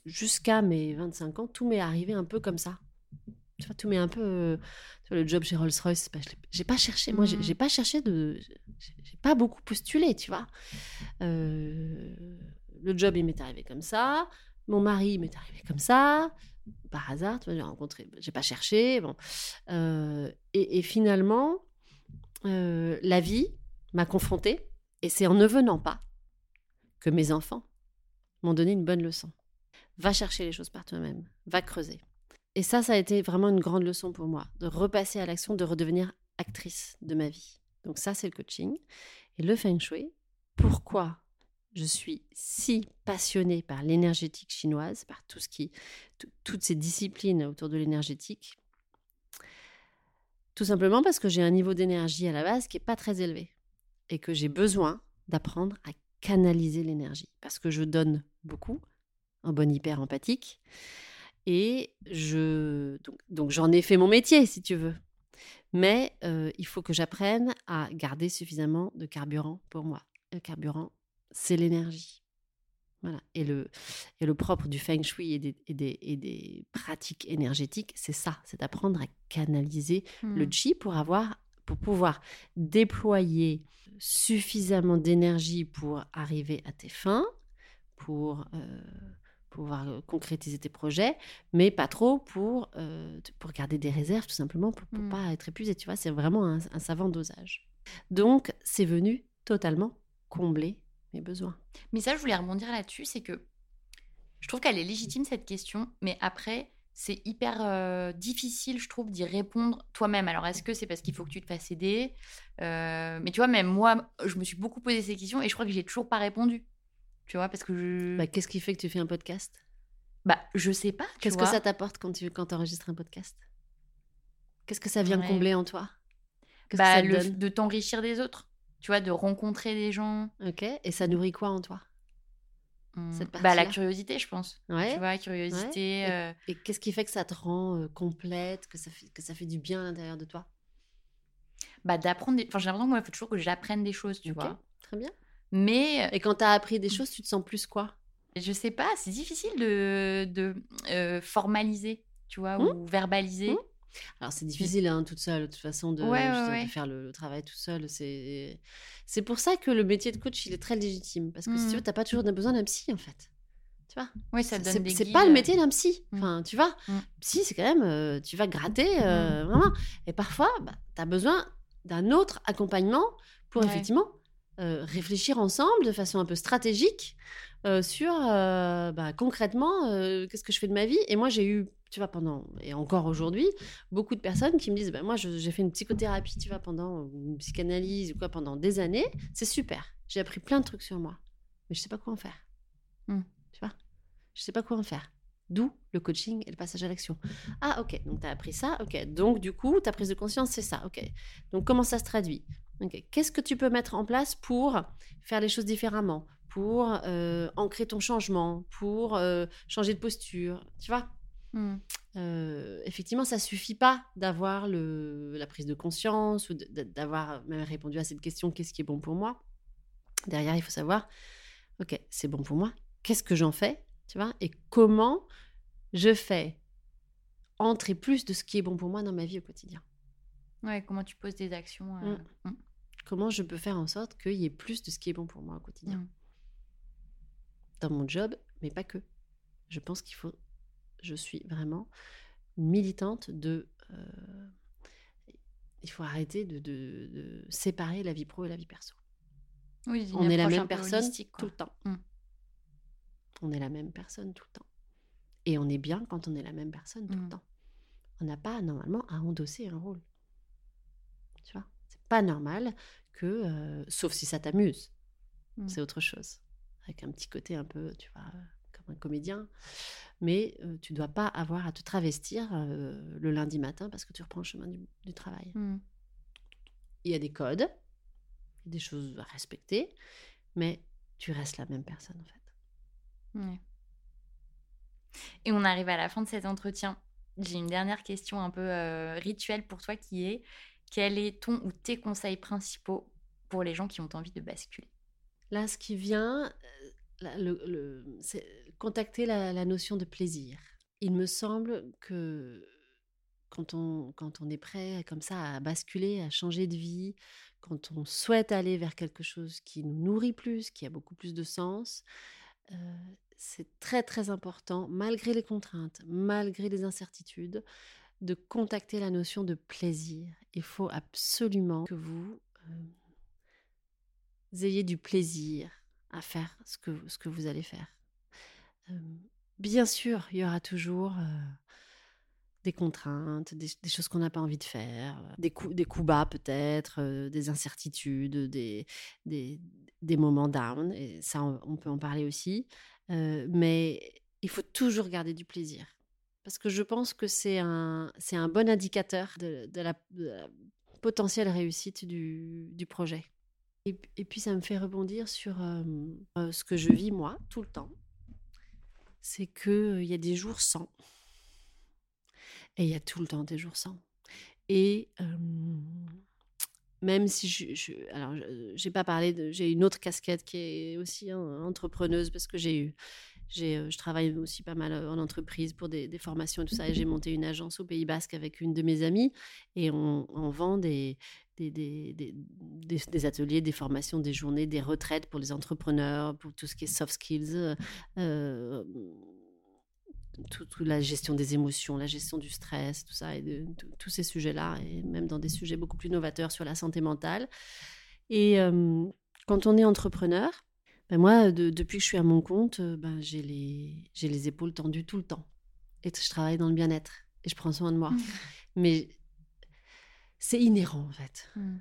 Jusqu'à mes 25 ans, tout m'est arrivé un peu comme ça. Tu vois, tout m'est un peu. tu vois, le job chez Rolls-Royce, bah, j'ai pas cherché. Moi, j'ai j'ai pas cherché de. j'ai- J'ai pas beaucoup postulé, tu vois. Euh, le job, il m'est arrivé comme ça. Mon mari, il m'est arrivé comme ça. par hasard, tu vois, j'ai rencontré, j'ai pas cherché, bon. Euh, et, et finalement, euh, la vie m'a confrontée, et c'est en ne venant pas que mes enfants m'ont donné une bonne leçon. Va chercher les choses par toi-même, va creuser. Et ça, ça a été vraiment une grande leçon pour moi, de repasser à l'action, de redevenir actrice de ma vie. Donc ça, c'est le coaching. Et le feng shui, pourquoi je suis si passionnée par l'énergétique chinoise, par tout ce qui, toutes ces disciplines autour de l'énergétique? Tout simplement parce que j'ai un niveau d'énergie à la base qui n'est pas très élevé et que j'ai besoin d'apprendre à canaliser l'énergie parce que je donne beaucoup en bon hyper empathique et je donc, donc j'en ai fait mon métier si tu veux mais euh, il faut que j'apprenne à garder suffisamment de carburant pour moi le carburant c'est l'énergie. Voilà. Et le, et le propre du feng shui et des, et des, et des pratiques énergétiques, c'est ça, c'est d'apprendre à canaliser le Hmm. chi pour avoir, pour pouvoir déployer suffisamment d'énergie pour arriver à tes fins, pour euh, pouvoir euh, concrétiser tes projets, mais pas trop pour, euh, pour garder des réserves, tout simplement pour ne Hmm. pas être épuisé. Tu vois, c'est vraiment un, un savant dosage. Donc, c'est venu totalement combler mes besoins. Mais ça, je voulais rebondir là-dessus, c'est que je trouve qu'elle est légitime cette question, mais après, c'est hyper euh, difficile, je trouve, d'y répondre toi-même. Alors, est-ce que c'est parce qu'il faut que tu te fasses aider? Euh, Mais tu vois, même moi, je me suis beaucoup posé ces questions et je crois que j'ai toujours pas répondu. Tu vois, parce que je. Bah, Qu'est-ce qui fait que tu fais un podcast? Bah, je sais pas. Qu'est-ce que ça t'apporte quand tu quand enregistres un podcast? Qu'est-ce que ça vient Ouais. combler en toi? Bah, que le ça de t'enrichir des autres. Tu vois, de rencontrer des gens. Ok. Et ça nourrit quoi en toi? Cette bah, la curiosité, je pense. Ouais. Tu vois, curiosité. Ouais. euh, Et qu'est-ce qui fait que ça te rend euh, complète, que ça fait que ça fait du bien à l'intérieur de toi? Bah, d'apprendre. Des... Enfin, j'ai l'impression que moi, il faut toujours que j'apprenne des choses, tu vois. Très bien. Mais Et quand tu as appris des choses, tu te sens plus quoi? Je sais pas, c'est difficile de, de euh, formaliser, tu vois, Mmh. ou verbaliser. Mmh. Alors c'est difficile hein, toute seule, de toute façon, de, Ouais, ouais, faire le, le travail tout seul. C'est c'est pour ça que le métier de coach, il est très légitime. Parce que si tu veux, t'as pas toujours besoin d'un psy, en fait. Tu vois? Oui, ça donne des c'est pas le métier d'un psy. Enfin, tu vois, psy, c'est quand même, euh, tu vas gratter, euh, vraiment. Et parfois, bah, tu as besoin d'un autre accompagnement pour effectivement réfléchir ensemble de façon un peu stratégique euh, sur euh, bah, concrètement euh, qu'est-ce que je fais de ma vie. Et moi, j'ai eu, tu vois, pendant, et encore aujourd'hui, beaucoup de personnes qui me disent, bah, moi, j'ai fait une psychothérapie, tu vois, pendant, une psychanalyse ou quoi, pendant des années. C'est super. J'ai appris plein de trucs sur moi. Mais je sais pas quoi en faire. Mm. Tu vois? Je sais pas quoi en faire. D'où le coaching et le passage à l'action. Ah, ok, donc tu as appris ça, ok. Donc, du coup, ta prise de conscience, c'est ça, ok. Donc, comment ça se traduit? Qu'est-ce que tu peux mettre en place pour faire les choses différemment Pour euh, ancrer ton changement Pour euh, changer de posture Tu vois? Mm. Euh, effectivement, ça suffit pas d'avoir le- la prise de conscience ou d'avoir même répondu à cette question qu'est-ce qui est bon pour moi? Derrière, il faut savoir ok, c'est bon pour moi. Qu'est-ce que j'en fais Tu vois? Et comment je fais entrer plus de ce qui est bon pour moi dans ma vie au quotidien? Ouais, comment tu poses des actions. euh, mm. Comment je peux faire en sorte qu'il y ait plus de ce qui est bon pour moi au quotidien Mm. Dans mon job, mais pas que. Je pense qu'il faut. Je suis vraiment militante de. euh, il faut arrêter de, de- de séparer la vie pro et la vie perso. Oui, On est la même personne tout le temps. Mm. On est la même personne tout le temps. Et on est bien quand on est la même personne tout le Mm. temps. On n'a pas normalement à endosser un rôle. Tu vois? C'est pas normal que, euh, sauf si ça t'amuse, Mm. c'est autre chose. Avec un petit côté un peu, tu vois, comme un comédien. Mais euh, tu dois pas avoir à te travestir euh, le lundi matin parce que tu reprends le chemin du, du travail. Mm. Il y a des codes, des choses à respecter, mais tu restes la même personne en fait. Et on arrive à la fin de cet entretien. J'ai une dernière question un peu euh, rituelle pour toi qui est quel est ton ou tes conseils principaux pour les gens qui ont envie de basculer? Là, ce qui vient, euh, c'est contacter la, la notion de plaisir. Il me semble que quand on, quand on est prêt comme ça à basculer, à changer de vie, quand on souhaite aller vers quelque chose qui nous nourrit plus, qui a beaucoup plus de sens, euh, c'est très très important, malgré les contraintes, malgré les incertitudes, de contacter la notion de plaisir. Il faut absolument que vous euh, ayez du plaisir à faire ce que, ce que vous allez faire. Euh, bien sûr, il y aura toujours des contraintes, des, choses qu'on n'a pas envie de faire, des, coups, des coups bas peut-être, des incertitudes, des, des, des, moments down, et ça on, peut en parler aussi, mais il faut toujours garder du plaisir. Parce que je pense que c'est un, c'est un bon indicateur de, la, potentielle réussite du, du projet. Et, puis ça me fait rebondir sur ce que je vis moi tout le temps. C'est qu'il y a des jours sans. Et il y a tout le temps des jours sans. Et même si je, je alors j'ai pas parlé j'ai une autre casquette qui est aussi entrepreneuse parce que j'ai eu, je travaille aussi pas mal en entreprise pour des, formations et tout ça. Et j'ai monté une agence au Pays Basque avec une de mes amies et on, vend des des, des, des, ateliers, des formations, des journées, des retraites pour les entrepreneurs, pour tout ce qui est soft skills. Euh, toute la gestion des émotions, la gestion du stress, tout ça, et tous ces sujets-là, et même dans des sujets beaucoup plus novateurs sur la santé mentale. Et quand on est entrepreneur, ben moi, depuis que je suis à mon compte, ben j'ai les, les épaules tendues tout le temps. Et je travaille dans le bien-être et je prends soin de moi. Mmh. Mais c'est inhérent, en fait. Mmh.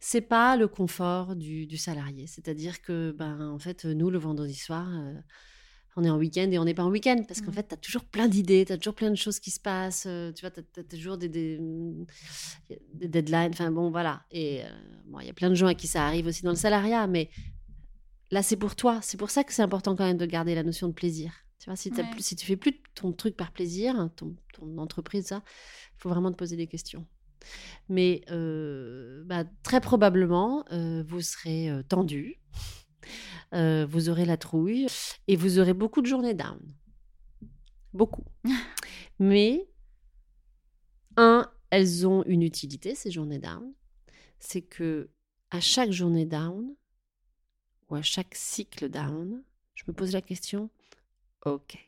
C'est pas le confort du, du salarié. C'est-à-dire que, ben, en fait, nous, le vendredi soir, on est en week-end et on n'est pas en week-end parce qu'en mmh. fait, tu as toujours plein d'idées, tu as toujours plein de choses qui se passent, euh, tu vois, tu as, toujours des, des, deadlines, enfin bon, voilà. Et euh, il y a plein de gens à qui ça arrive aussi dans le salariat, mais là, c'est pour toi. C'est pour ça que c'est important quand même de garder la notion de plaisir. Tu vois, si, tu si tu fais plus ton truc par plaisir, hein, ton, entreprise, ça, il faut vraiment te poser des questions. Mais euh, bah, très probablement, vous serez tendu euh, vous aurez la trouille et vous aurez beaucoup de journées down. Beaucoup. Mais, un, elles ont une utilité, ces journées down. C'est que à chaque journée down à chaque cycle down, je me pose la question, ok,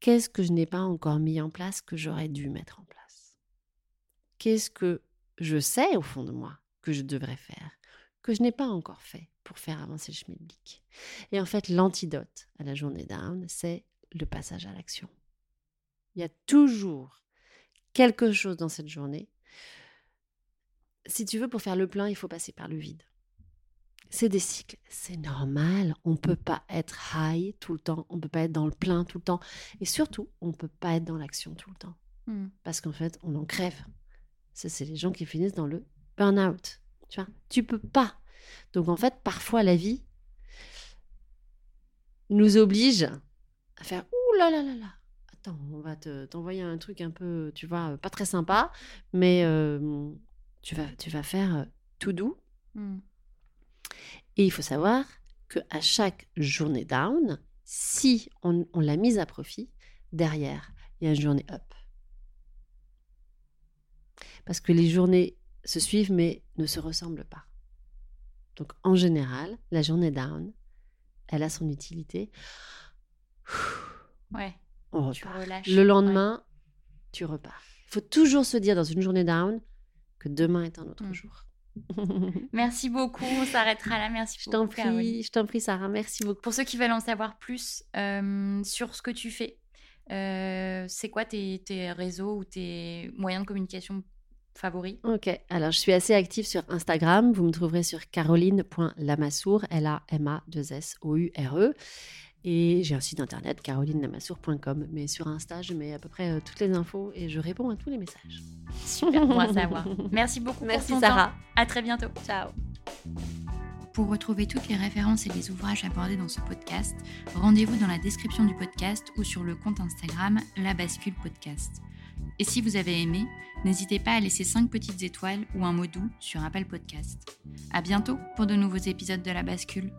qu'est-ce que je n'ai pas encore mis en place que j'aurais dû mettre en place? Qu'est-ce que je sais au fond de moi que je devrais faire, que je n'ai pas encore fait pour faire avancer le schmilblick? Et en fait, l'antidote à la journée down, c'est le passage à l'action. Il y a toujours quelque chose dans cette journée. Si tu veux, pour faire le plein, il faut passer par le vide. C'est des cycles, c'est normal. On ne peut pas être high tout le temps, on ne peut pas être dans le plein tout le temps. Et surtout, on ne peut pas être dans l'action tout le temps. Hmm. Parce qu'en fait, on en crève. Ça, c'est les gens qui finissent dans le burn-out. Tu vois, tu peux pas donc en fait, parfois la vie nous oblige à faire ouh là là là là. Attends, on va t'envoyer un truc un peu, tu vois, pas très sympa, mais euh, tu, vas, tu vas faire euh, tout doux. Hmm. Et il faut savoir que à chaque journée down, si on, on l'a mise à profit, derrière, il y a une journée up. Parce que les journées se suivent mais ne se ressemblent pas. Donc en général, la journée down, elle a son utilité. Ouais. On repart. Le lendemain, tu repars. Il faut toujours se dire dans une journée down que demain est un autre mm. jour. merci beaucoup. On s'arrêtera là. Merci je t'en prie, je t'en prie, Sarah. Merci beaucoup. Pour ceux qui veulent en savoir plus euh, sur ce que tu fais, euh, c'est quoi tes, tes, réseaux ou tes moyens de communication favori Ok, alors je suis assez active sur Instagram. Vous me trouverez sur caroline.lamassoure, L-A-M-A-2-S-O-U-R-E. Et j'ai un site internet, carolinelamassoure.com. Mais sur Insta, je mets à peu près euh, toutes les infos et je réponds à tous les messages. Super, bon à savoir. Merci beaucoup Merci pour ton Sarah. À très bientôt. Ciao. Pour retrouver toutes les références et les ouvrages abordés dans ce podcast, rendez-vous dans la description du podcast ou sur le compte Instagram La Bascule Podcast. Et si vous avez aimé, n'hésitez pas à laisser 5 petites étoiles ou un mot doux sur Apple Podcast. À bientôt pour de nouveaux épisodes de La Bascule.